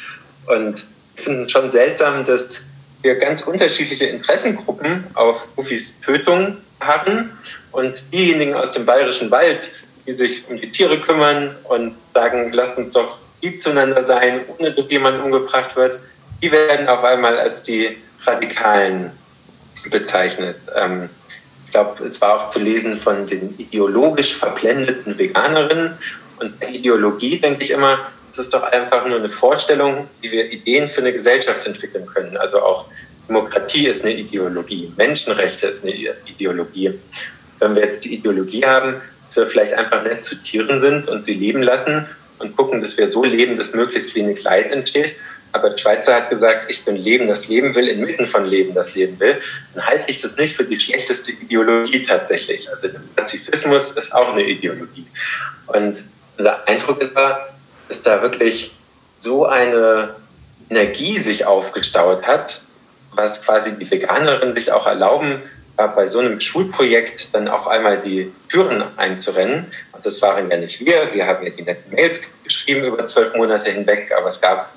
Und ich finde es schon seltsam, dass wir ganz unterschiedliche Interessengruppen auf Rufis Tötung harren und diejenigen aus dem bayerischen Wald, die sich um die Tiere kümmern und sagen, lasst uns doch lieb zueinander sein, ohne dass jemand umgebracht wird, die werden auf einmal als die Radikalen bezeichnet. Ähm, ich glaube, es war auch zu lesen von den ideologisch verblendeten Veganerinnen. Und bei Ideologie denke ich immer, es ist doch einfach nur eine Vorstellung, wie wir Ideen für eine Gesellschaft entwickeln können. Also auch Demokratie ist eine Ideologie, Menschenrechte ist eine Ideologie. Wenn wir jetzt die Ideologie haben, dass wir vielleicht einfach nett zu Tieren sind und sie leben lassen und gucken, dass wir so leben, dass möglichst wenig Leid entsteht, aber Schweizer hat gesagt, ich bin Leben, das Leben will, inmitten von Leben, das Leben will, dann halte ich das nicht für die schlechteste Ideologie tatsächlich. Also der Pazifismus ist auch eine Ideologie. Und unser Eindruck ist, dass da wirklich so eine Energie sich aufgestaut hat, was quasi die Veganerinnen sich auch erlauben, bei so einem Schulprojekt dann auf einmal die Türen einzurennen. Und das waren ja nicht wir. Wir haben ja die netten Mails geschrieben über zwölf Monate hinweg, aber es gab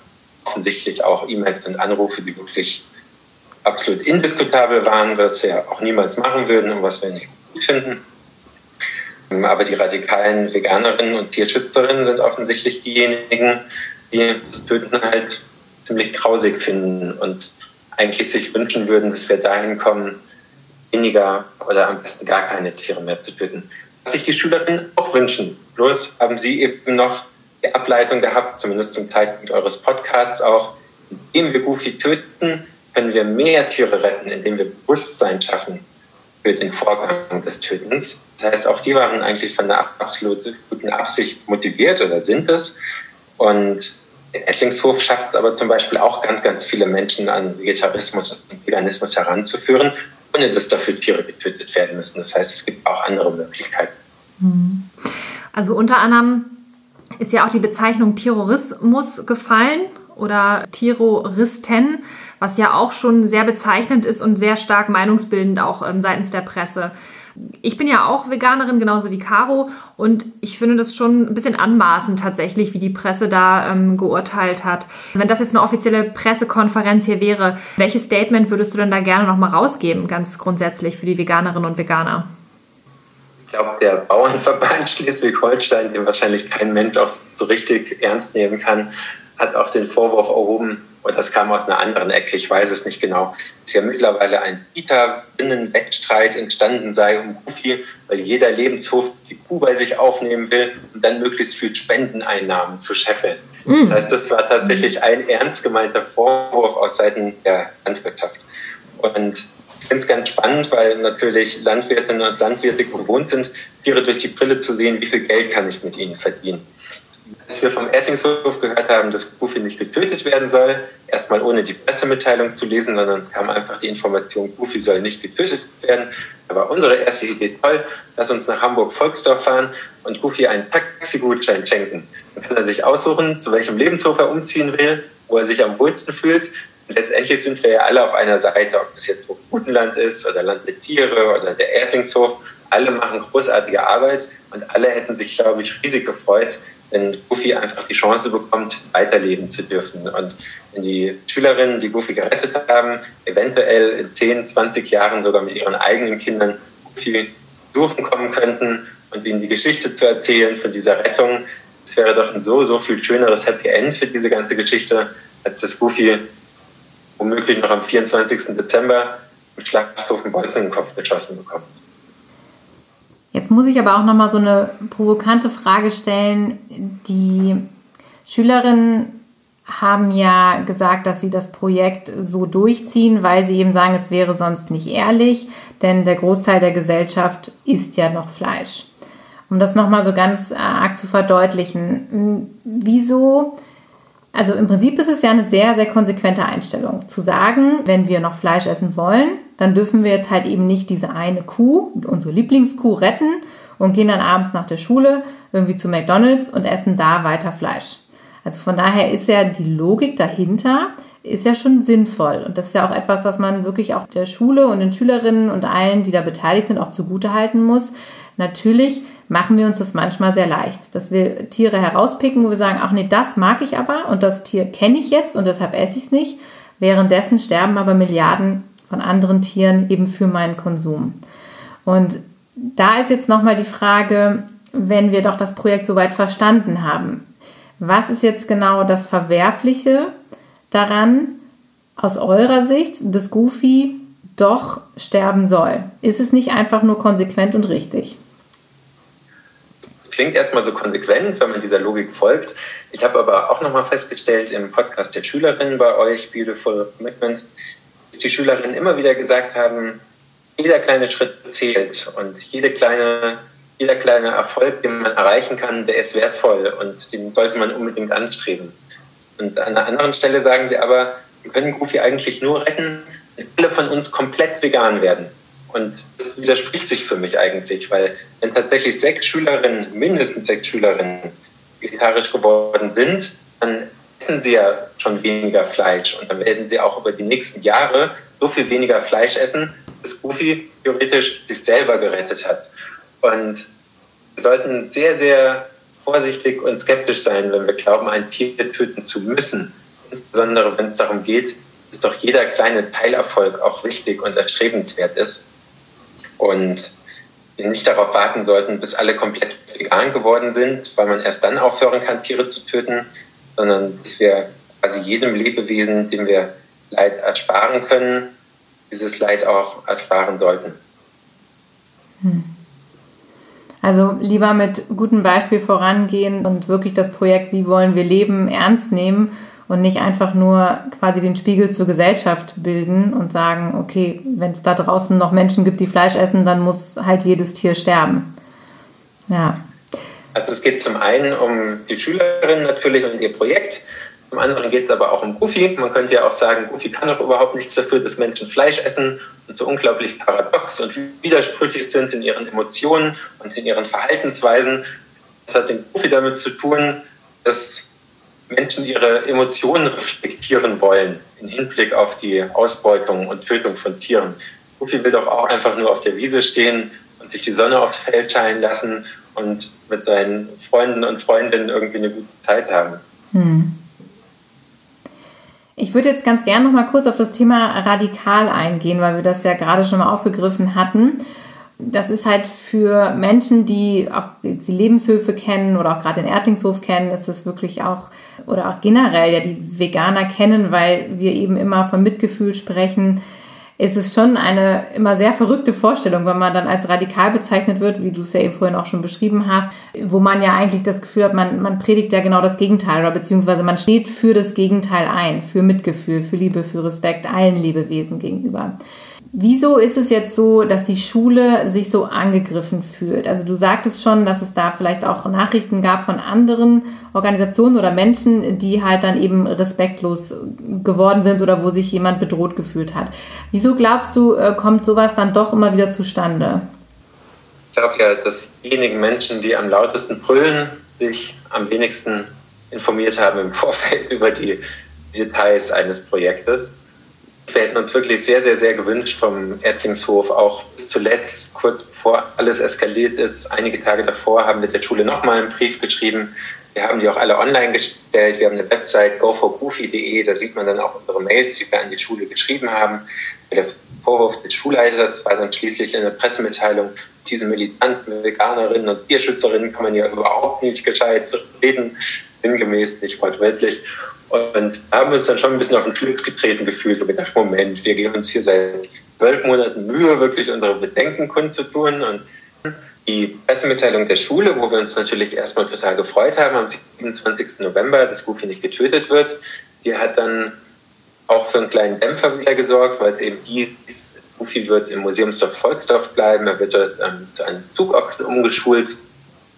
offensichtlich auch E-Mails und Anrufe, die wirklich absolut indiskutabel waren, was wir auch niemals machen würden und was wir nicht gut finden. Aber die radikalen Veganerinnen und Tierschützerinnen sind offensichtlich diejenigen, die das Töten halt ziemlich grausig finden und eigentlich sich wünschen würden, dass wir dahin kommen, weniger oder am besten gar keine Tiere mehr zu töten. Was sich die Schülerinnen auch wünschen. Bloß haben sie eben noch die Ableitung gehabt, zumindest zum Zeitpunkt eures Podcasts auch, indem wir Goofy töten, können wir mehr Tiere retten, indem wir Bewusstsein schaffen für den Vorgang des Tötens. Das heißt, auch die waren eigentlich von einer absolut guten Absicht motiviert oder sind es. Und der Ettlingshof schafft aber zum Beispiel auch ganz, ganz viele Menschen an Vegetarismus und Veganismus heranzuführen, ohne dass dafür Tiere getötet werden müssen. Das heißt, es gibt auch andere Möglichkeiten. Also unter anderem ist ja auch die Bezeichnung Terrorismus gefallen oder Terroristen, was ja auch schon sehr bezeichnend ist und sehr stark meinungsbildend auch ähm, seitens der Presse. Ich bin ja auch Veganerin, genauso wie Caro, und ich finde das schon ein bisschen anmaßend tatsächlich, wie die Presse da ähm, geurteilt hat. Wenn das jetzt eine offizielle Pressekonferenz hier wäre, welches Statement würdest du denn da gerne nochmal rausgeben, ganz grundsätzlich für die Veganerinnen und Veganer? Glaube, der Bauernverband <laughs> Schleswig-Holstein, den wahrscheinlich kein Mensch auch so richtig ernst nehmen kann, hat auch den Vorwurf erhoben, und das kam aus einer anderen Ecke, ich weiß es nicht genau, dass ja mittlerweile ein Bieter-Binnenwettstreit entstanden sei um Goofy, weil jeder Lebenshof die Kuh bei sich aufnehmen will und dann möglichst viel Spendeneinnahmen zu scheffeln. Mhm. Das heißt, das war tatsächlich ein ernst gemeinter Vorwurf aus Seiten der Landwirtschaft. Und ich finde es ganz spannend, weil natürlich Landwirtinnen und Landwirte gewohnt sind, Tiere durch die Brille zu sehen, wie viel Geld kann ich mit ihnen verdienen. als wir vom Erdlingshof gehört haben, dass Goofy nicht getötet werden soll, erstmal ohne die Pressemitteilung zu lesen, sondern kam einfach die Information, Goofy soll nicht getötet werden. Da war unsere erste Idee toll, lass uns nach Hamburg-Volksdorf fahren und Goofy einen Taxigutschein schenken. Dann kann er sich aussuchen, zu welchem Lebenshof er umziehen will, wo er sich am wohlsten fühlt. Letztendlich sind wir ja alle auf einer Seite, ob das jetzt Hof Gutenland ist oder Land der Tiere oder der Erdlingshof. Alle machen großartige Arbeit und alle hätten sich, glaube ich, riesig gefreut, wenn Goofy einfach die Chance bekommt, weiterleben zu dürfen. Und wenn die Schülerinnen, die Goofy gerettet haben, eventuell in 10, 20 Jahren sogar mit ihren eigenen Kindern Goofy suchen kommen könnten und ihnen die Geschichte zu erzählen von dieser Rettung, das wäre doch ein so, so viel schöneres Happy End für diese ganze Geschichte, als das Goofy womöglich noch am 24. Dezember im Schlachthof in Bolzen den Kopf geschossen bekommt. Jetzt muss ich aber auch noch mal so eine provokante Frage stellen. Die Schülerinnen haben ja gesagt, dass sie das Projekt so durchziehen, weil sie eben sagen, es wäre sonst nicht ehrlich, denn der Großteil der Gesellschaft isst ja noch Fleisch. Um das noch mal so ganz äh, arg zu verdeutlichen, wieso also im Prinzip ist es ja eine sehr, sehr konsequente Einstellung. Zu sagen, wenn wir noch Fleisch essen wollen, dann dürfen wir jetzt halt eben nicht diese eine Kuh, unsere Lieblingskuh, retten und gehen dann abends nach der Schule irgendwie zu McDonalds und essen da weiter Fleisch. Also von daher ist ja die Logik dahinter, ist ja schon sinnvoll. Und das ist ja auch etwas, was man wirklich auch der Schule und den Schülerinnen und allen, die da beteiligt sind, auch zugute halten muss. Natürlich machen wir uns das manchmal sehr leicht, dass wir Tiere herauspicken, wo wir sagen, ach nee, das mag ich aber und das Tier kenne ich jetzt und deshalb esse ich es nicht. Währenddessen sterben aber Milliarden von anderen Tieren eben für meinen Konsum. Und da ist jetzt nochmal die Frage, wenn wir doch das Projekt soweit verstanden haben, was ist jetzt genau das Verwerfliche daran, aus eurer Sicht, dass Goofy doch sterben soll? Ist es nicht einfach nur konsequent und richtig? Klingt erstmal so konsequent, wenn man dieser Logik folgt. Ich habe aber auch nochmal festgestellt im Podcast der Schülerinnen bei euch, Beautiful Commitment, dass die Schülerinnen immer wieder gesagt haben, jeder kleine Schritt zählt und jede kleine, jeder kleine Erfolg, den man erreichen kann, der ist wertvoll und den sollte man unbedingt anstreben. Und an einer anderen Stelle sagen sie aber, wir können Goofy eigentlich nur retten, wenn alle von uns komplett vegan werden. Und das widerspricht sich für mich eigentlich, weil wenn tatsächlich sechs Schülerinnen, mindestens sechs Schülerinnen vegetarisch geworden sind, dann essen sie ja schon weniger Fleisch und dann werden sie auch über die nächsten Jahre so viel weniger Fleisch essen, dass Goofy theoretisch sich selber gerettet hat. Und wir sollten sehr, sehr vorsichtig und skeptisch sein, wenn wir glauben, ein Tier töten zu müssen. Insbesondere wenn es darum geht, dass doch jeder kleine Teilerfolg auch wichtig und erstrebenswert ist und nicht darauf warten sollten, bis alle komplett vegan geworden sind, weil man erst dann aufhören kann, Tiere zu töten, sondern dass wir quasi jedem Lebewesen, dem wir Leid ersparen können, dieses Leid auch ersparen sollten. Hm. Also lieber mit gutem Beispiel vorangehen und wirklich das Projekt Wie wollen wir leben ernst nehmen und nicht einfach nur quasi den Spiegel zur Gesellschaft bilden und sagen, okay, wenn es da draußen noch Menschen gibt, die Fleisch essen, dann muss halt jedes Tier sterben. Ja. Also es geht zum einen um die Schülerin natürlich und ihr Projekt. Zum anderen geht es aber auch um Goofy. Man könnte ja auch sagen, Goofy kann doch überhaupt nichts dafür, dass Menschen Fleisch essen und so unglaublich paradox und widersprüchlich sind in ihren Emotionen und in ihren Verhaltensweisen. Das hat den Goofy damit zu tun, dass Menschen ihre Emotionen reflektieren wollen im Hinblick auf die Ausbeutung und Tötung von Tieren. Goofy will doch auch einfach nur auf der Wiese stehen und sich die Sonne aufs Feld scheinen lassen und mit seinen Freunden und Freundinnen irgendwie eine gute Zeit haben. Hm. Ich würde jetzt ganz gerne noch mal kurz auf das Thema radikal eingehen, weil wir das ja gerade schon mal aufgegriffen hatten das ist halt für Menschen, die auch die Lebenshöfe kennen oder auch gerade den Erdlingshof kennen, ist es wirklich auch, oder auch generell ja die Veganer kennen, weil wir eben immer von Mitgefühl sprechen, ist es schon eine immer sehr verrückte Vorstellung, wenn man dann als radikal bezeichnet wird, wie du es ja eben vorhin auch schon beschrieben hast, wo man ja eigentlich das Gefühl hat, man, man predigt ja genau das Gegenteil oder beziehungsweise man steht für das Gegenteil ein, für Mitgefühl, für Liebe, für Respekt allen Lebewesen gegenüber. Wieso ist es jetzt so, dass die Schule sich so angegriffen fühlt? Also du sagtest schon, dass es da vielleicht auch Nachrichten gab von anderen Organisationen oder Menschen, die halt dann eben respektlos geworden sind oder wo sich jemand bedroht gefühlt hat. Wieso glaubst du, äh, kommt sowas dann doch immer wieder zustande? Ich glaube ja, dass diejenigen Menschen, die am lautesten brüllen, sich am wenigsten informiert haben im <laughs> Vorfeld über die Details eines Projektes. Wir hätten uns wirklich sehr, sehr, sehr gewünscht vom Erdlingshof, auch bis zuletzt, kurz bevor alles eskaliert ist, einige Tage davor, haben wir der Schule nochmal einen Brief geschrieben. Wir haben die auch alle online gestellt. Wir haben eine Website goforgoofy.de, da sieht man dann auch unsere Mails, die wir an die Schule geschrieben haben. Der Vorwurf des Schulleiters war dann schließlich in der Pressemitteilung, diese militanten Veganerinnen und Tierschützerinnen kann man ja überhaupt nicht gescheit reden, sinngemäß, nicht wortwörtlich. Und haben uns dann schon ein bisschen auf den Schlips getreten gefühlt und gedacht, Moment, wir geben uns hier seit zwölf Monaten Mühe, wirklich unsere Bedenken kundzutun. Und die Pressemitteilung der Schule, wo wir uns natürlich erstmal total gefreut haben, am 27. November, dass Goofy nicht getötet wird, die hat dann auch für einen kleinen Dämpfer wieder gesorgt, weil eben hieß, Goofy wird im Museumsdorf Volksdorf bleiben, er wird dort ähm, zu einem Zugochsen umgeschult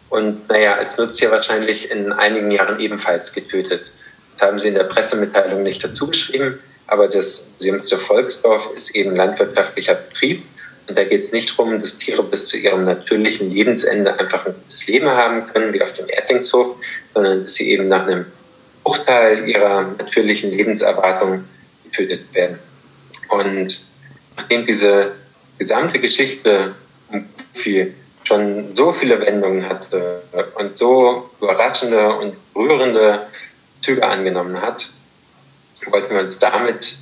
und naja, als Nutztier wahrscheinlich in einigen Jahren ebenfalls getötet. Das haben sie in der Pressemitteilung nicht dazu geschrieben, aber das Museum zur Volksdorf ist eben landwirtschaftlicher Betrieb. Und da geht es nicht darum, dass Tiere bis zu ihrem natürlichen Lebensende einfach ein gutes Leben haben können, wie auf dem Erdlingshof, sondern dass sie eben nach einem Bruchteil ihrer natürlichen Lebenserwartung getötet werden. Und nachdem diese gesamte Geschichte um Goofy schon so viele Wendungen hatte und so überraschende und berührende Züge angenommen hat, wollten wir uns damit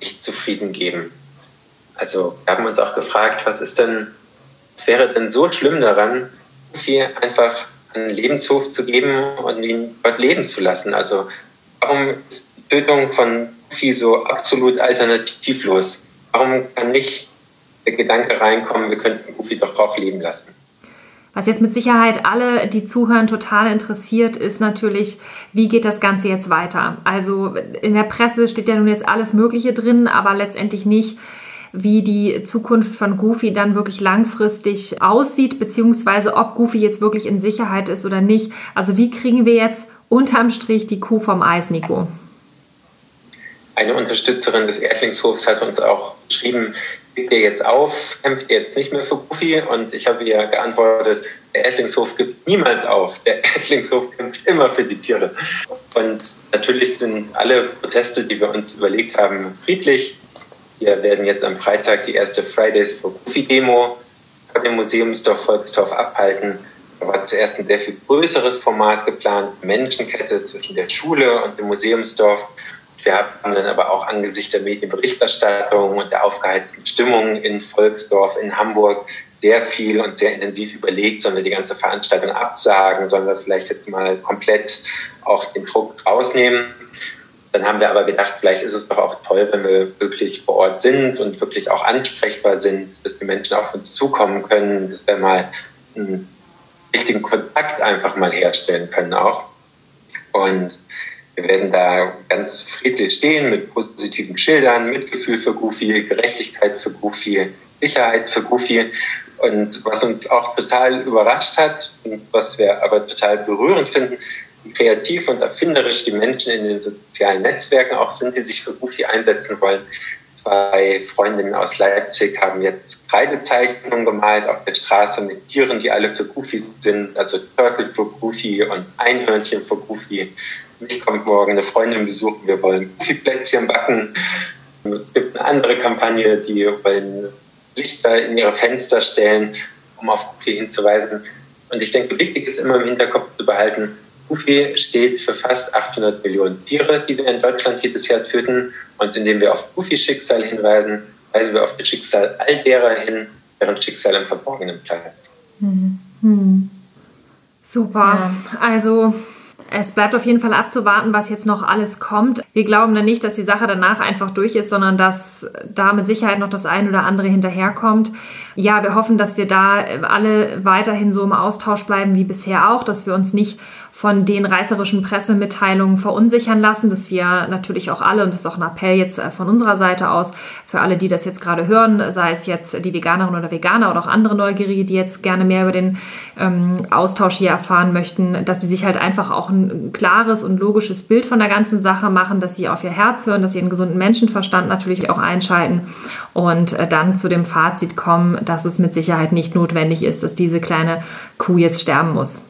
nicht zufrieden geben. Also wir haben uns auch gefragt, was ist denn, was wäre denn so schlimm daran, viel einfach einen Lebenshof zu geben und ihn dort leben zu lassen? Also warum ist die Tötung von Vieh so absolut alternativlos? Warum kann nicht der Gedanke reinkommen, wir könnten Goofy doch auch leben lassen? Was jetzt mit Sicherheit alle, die zuhören, total interessiert, ist natürlich, wie geht das Ganze jetzt weiter? Also in der Presse steht ja nun jetzt alles Mögliche drin, aber letztendlich nicht, wie die Zukunft von Goofy dann wirklich langfristig aussieht, beziehungsweise ob Goofy jetzt wirklich in Sicherheit ist oder nicht. Also wie kriegen wir jetzt unterm Strich die Kuh vom Eis, Nico? Eine Unterstützerin des Erdlingshofs hat uns auch geschrieben, gibt ihr jetzt auf, kämpft ihr jetzt nicht mehr für Goofy? Und ich habe ihr geantwortet, der Erdlingshof gibt niemand auf. Der <laughs> Erdlingshof kämpft immer für die Tiere. Und natürlich sind alle Proteste, die wir uns überlegt haben, friedlich. Wir werden jetzt am Freitag die erste Fridays for Goofy Demo dem Museumsdorf Volksdorf abhalten. Da war zuerst ein sehr viel größeres Format geplant, Menschenkette zwischen der Schule und dem Museumsdorf. Wir haben dann aber auch angesichts der Medienberichterstattung und der aufgeheizten Stimmung in Volksdorf, in Hamburg, sehr viel und sehr intensiv überlegt, sollen wir die ganze Veranstaltung absagen, sollen wir vielleicht jetzt mal komplett auch den Druck rausnehmen. Dann haben wir aber gedacht, vielleicht ist es doch auch toll, wenn wir wirklich vor Ort sind und wirklich auch ansprechbar sind, dass die Menschen auf uns zukommen können, dass wir mal einen richtigen Kontakt einfach mal herstellen können auch. Und wir werden da ganz friedlich stehen mit positiven Schildern, Mitgefühl für Goofy, Gerechtigkeit für Goofy, Sicherheit für Goofy. Und was uns auch total überrascht hat und was wir aber total berührend finden, wie kreativ und erfinderisch die Menschen in den sozialen Netzwerken auch sind, die sich für Goofy einsetzen wollen. Zwei Freundinnen aus Leipzig haben jetzt Kreidezeichnungen gemalt auf der Straße mit Tieren, die alle für Goofy sind, also Turtle für Goofy und Einhörnchen für Goofy mich kommt morgen eine Freundin besuchen, wir wollen Plätzchen backen. Es gibt eine andere Kampagne, die wollen Lichter in ihre Fenster stellen, um auf Goofy hinzuweisen. Und ich denke, wichtig ist immer im Hinterkopf zu behalten, Goofy steht für fast 800 Millionen Tiere, die wir in Deutschland jedes Jahr töten. Und indem wir auf Goofys Schicksal hinweisen, weisen wir auf das Schicksal all derer hin, deren Schicksal im Verborgenen bleibt. Mhm. Mhm. Super. Ja. Also es bleibt auf jeden Fall abzuwarten, was jetzt noch alles kommt. Wir glauben dann nicht, dass die Sache danach einfach durch ist, sondern dass da mit Sicherheit noch das ein oder andere hinterherkommt. Ja, wir hoffen, dass wir da alle weiterhin so im Austausch bleiben wie bisher auch, dass wir uns nicht von den reißerischen Pressemitteilungen verunsichern lassen, dass wir natürlich auch alle, und das ist auch ein Appell jetzt äh, von unserer Seite aus, für alle, die das jetzt gerade hören, sei es jetzt die Veganerin oder Veganer oder auch andere Neugierige, die jetzt gerne mehr über den ähm, Austausch hier erfahren möchten, dass sie sich halt einfach auch ein klares und logisches Bild von der ganzen Sache machen, dass sie auf ihr Herz hören, dass sie einen gesunden Menschenverstand natürlich auch einschalten und äh, dann zu dem Fazit kommen, dass es mit Sicherheit nicht notwendig ist, dass diese kleine Kuh jetzt sterben muss.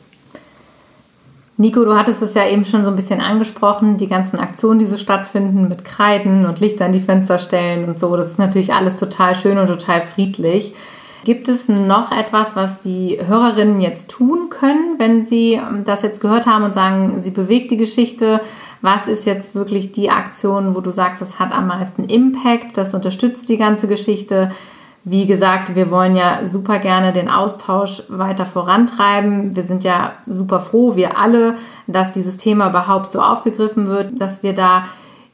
Nico, du hattest es ja eben schon so ein bisschen angesprochen, die ganzen Aktionen, die so stattfinden mit Kreiden und Lichter an die Fenster stellen und so. Das ist natürlich alles total schön und total friedlich. Gibt es noch etwas, was die Hörerinnen jetzt tun können, wenn sie ähm, das jetzt gehört haben und sagen, sie bewegt die Geschichte? Was ist jetzt wirklich die Aktion, wo du sagst, das hat am meisten Impact, das unterstützt die ganze Geschichte? Wie gesagt, wir wollen ja super gerne den Austausch weiter vorantreiben. Wir sind ja super froh, wir alle, dass dieses Thema überhaupt so aufgegriffen wird, dass wir da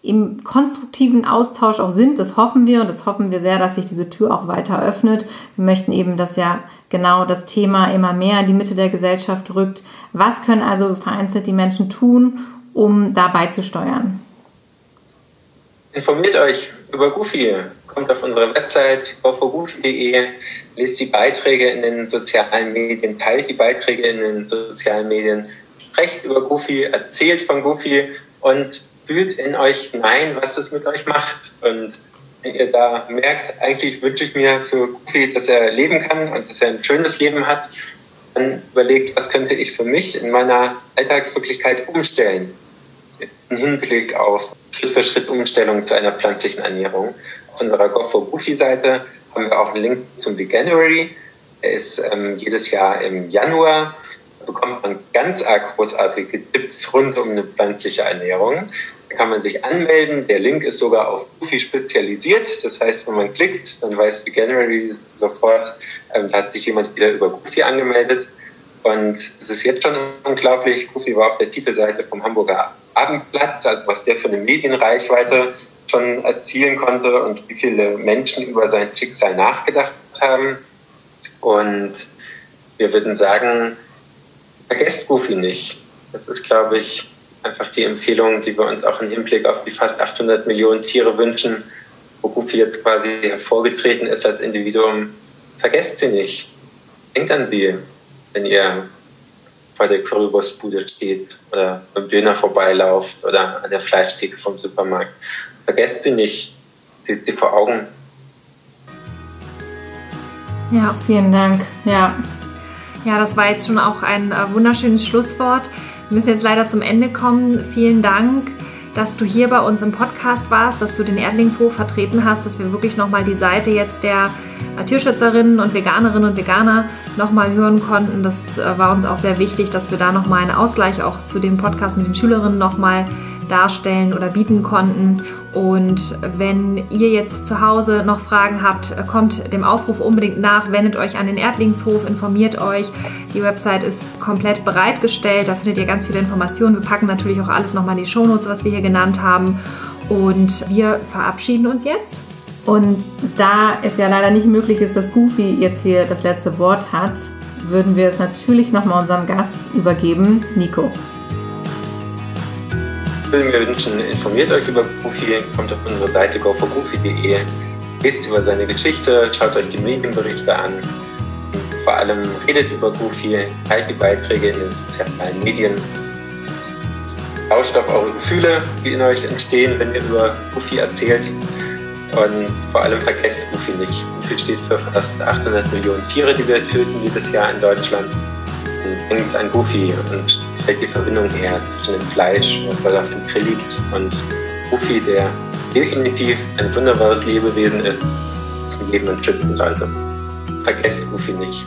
im konstruktiven Austausch auch sind. Das hoffen wir und das hoffen wir sehr, dass sich diese Tür auch weiter öffnet. Wir möchten eben, dass ja genau das Thema immer mehr in die Mitte der Gesellschaft rückt. Was können also vereinzelt die Menschen tun, um da beizusteuern? Informiert euch über Goofy kommt auf unsere Website goforgoofy.de, lest die Beiträge in den sozialen Medien, teilt die Beiträge in den sozialen Medien, sprecht über Goofy, erzählt von Goofy und fühlt in euch hinein, was das mit euch macht. Und wenn ihr da merkt, eigentlich wünsche ich mir für Goofy, dass er leben kann und dass er ein schönes Leben hat, dann überlegt, was könnte ich für mich in meiner Alltagswirklichkeit umstellen. Im Hinblick auf Schritt für Schritt Umstellung zu einer pflanzlichen Ernährung. Auf unserer Go for Goofy-Seite haben wir auch einen Link zum Veganuary. Der ist ähm, jedes Jahr im Januar. Da bekommt man ganz arg großartige Tipps rund um eine pflanzliche Ernährung. Da kann man sich anmelden. Der Link ist sogar auf Goofy spezialisiert. Das heißt, wenn man klickt, dann weiß Veganuary sofort, ähm, da hat sich jemand wieder über Goofy angemeldet. Und es ist jetzt schon unglaublich. Goofy war auf der Titelseite vom Hamburger Abendblatt, also was der für eine Medienreichweite schon erzielen konnte und wie viele Menschen über sein Schicksal nachgedacht haben. Und wir würden sagen, vergesst Goofy nicht. Das ist, glaube ich, einfach die Empfehlung, die wir uns auch im Hinblick auf die fast 800 Millionen Tiere wünschen, wo Goofy jetzt quasi hervorgetreten ist als Individuum. Vergesst sie nicht. Denkt an sie, wenn ihr vor der Currywurstbude steht oder beim Döner vorbeilauft oder an der Fleischtheke vom Supermarkt vergesst sie nicht, sie, sie vor Augen. Ja, vielen Dank. Ja. Ja, das war jetzt schon auch ein äh, wunderschönes Schlusswort. Wir müssen jetzt leider zum Ende kommen. Vielen Dank, dass du hier bei uns im Podcast warst, dass du den Erdlingshof vertreten hast, dass wir wirklich nochmal die Seite jetzt der äh, Tierschützerinnen und Veganerinnen und Veganer nochmal hören konnten. Das äh, war uns auch sehr wichtig, dass wir da nochmal einen Ausgleich auch zu dem Podcast mit den Schülerinnen nochmal darstellen oder bieten konnten. Und wenn ihr jetzt zu Hause noch Fragen habt, kommt dem Aufruf unbedingt nach, wendet euch an den Erdlingshof, informiert euch. Die Website ist komplett bereitgestellt, da findet ihr ganz viele Informationen. Wir packen natürlich auch alles nochmal in die Shownotes, was wir hier genannt haben. Und wir verabschieden uns jetzt. Und da es ja leider nicht möglich ist, dass Goofy jetzt hier das letzte Wort hat, würden wir es natürlich nochmal unserem Gast übergeben, Nico würden wir wünschen, informiert euch über Goofy, kommt auf unsere Seite goforgoofy.de, lest über seine Geschichte, schaut euch die Medienberichte an. Und vor allem redet über Goofy, teilt die Beiträge in den sozialen Medien. Tauscht auf eure Gefühle, die in euch entstehen, wenn ihr über Goofy erzählt. Und vor allem vergesst Goofy nicht. Goofy steht für fast 800 Millionen Tiere, die wir töten jedes Jahr in Deutschland. Und denkt an Goofy und stellt die Verbindung her zwischen dem Fleisch, was auf dem Grill liegt, und Rufi, der definitiv ein wunderbares Lebewesen ist, das Leben schützen sollte. Vergesst Rufi nicht.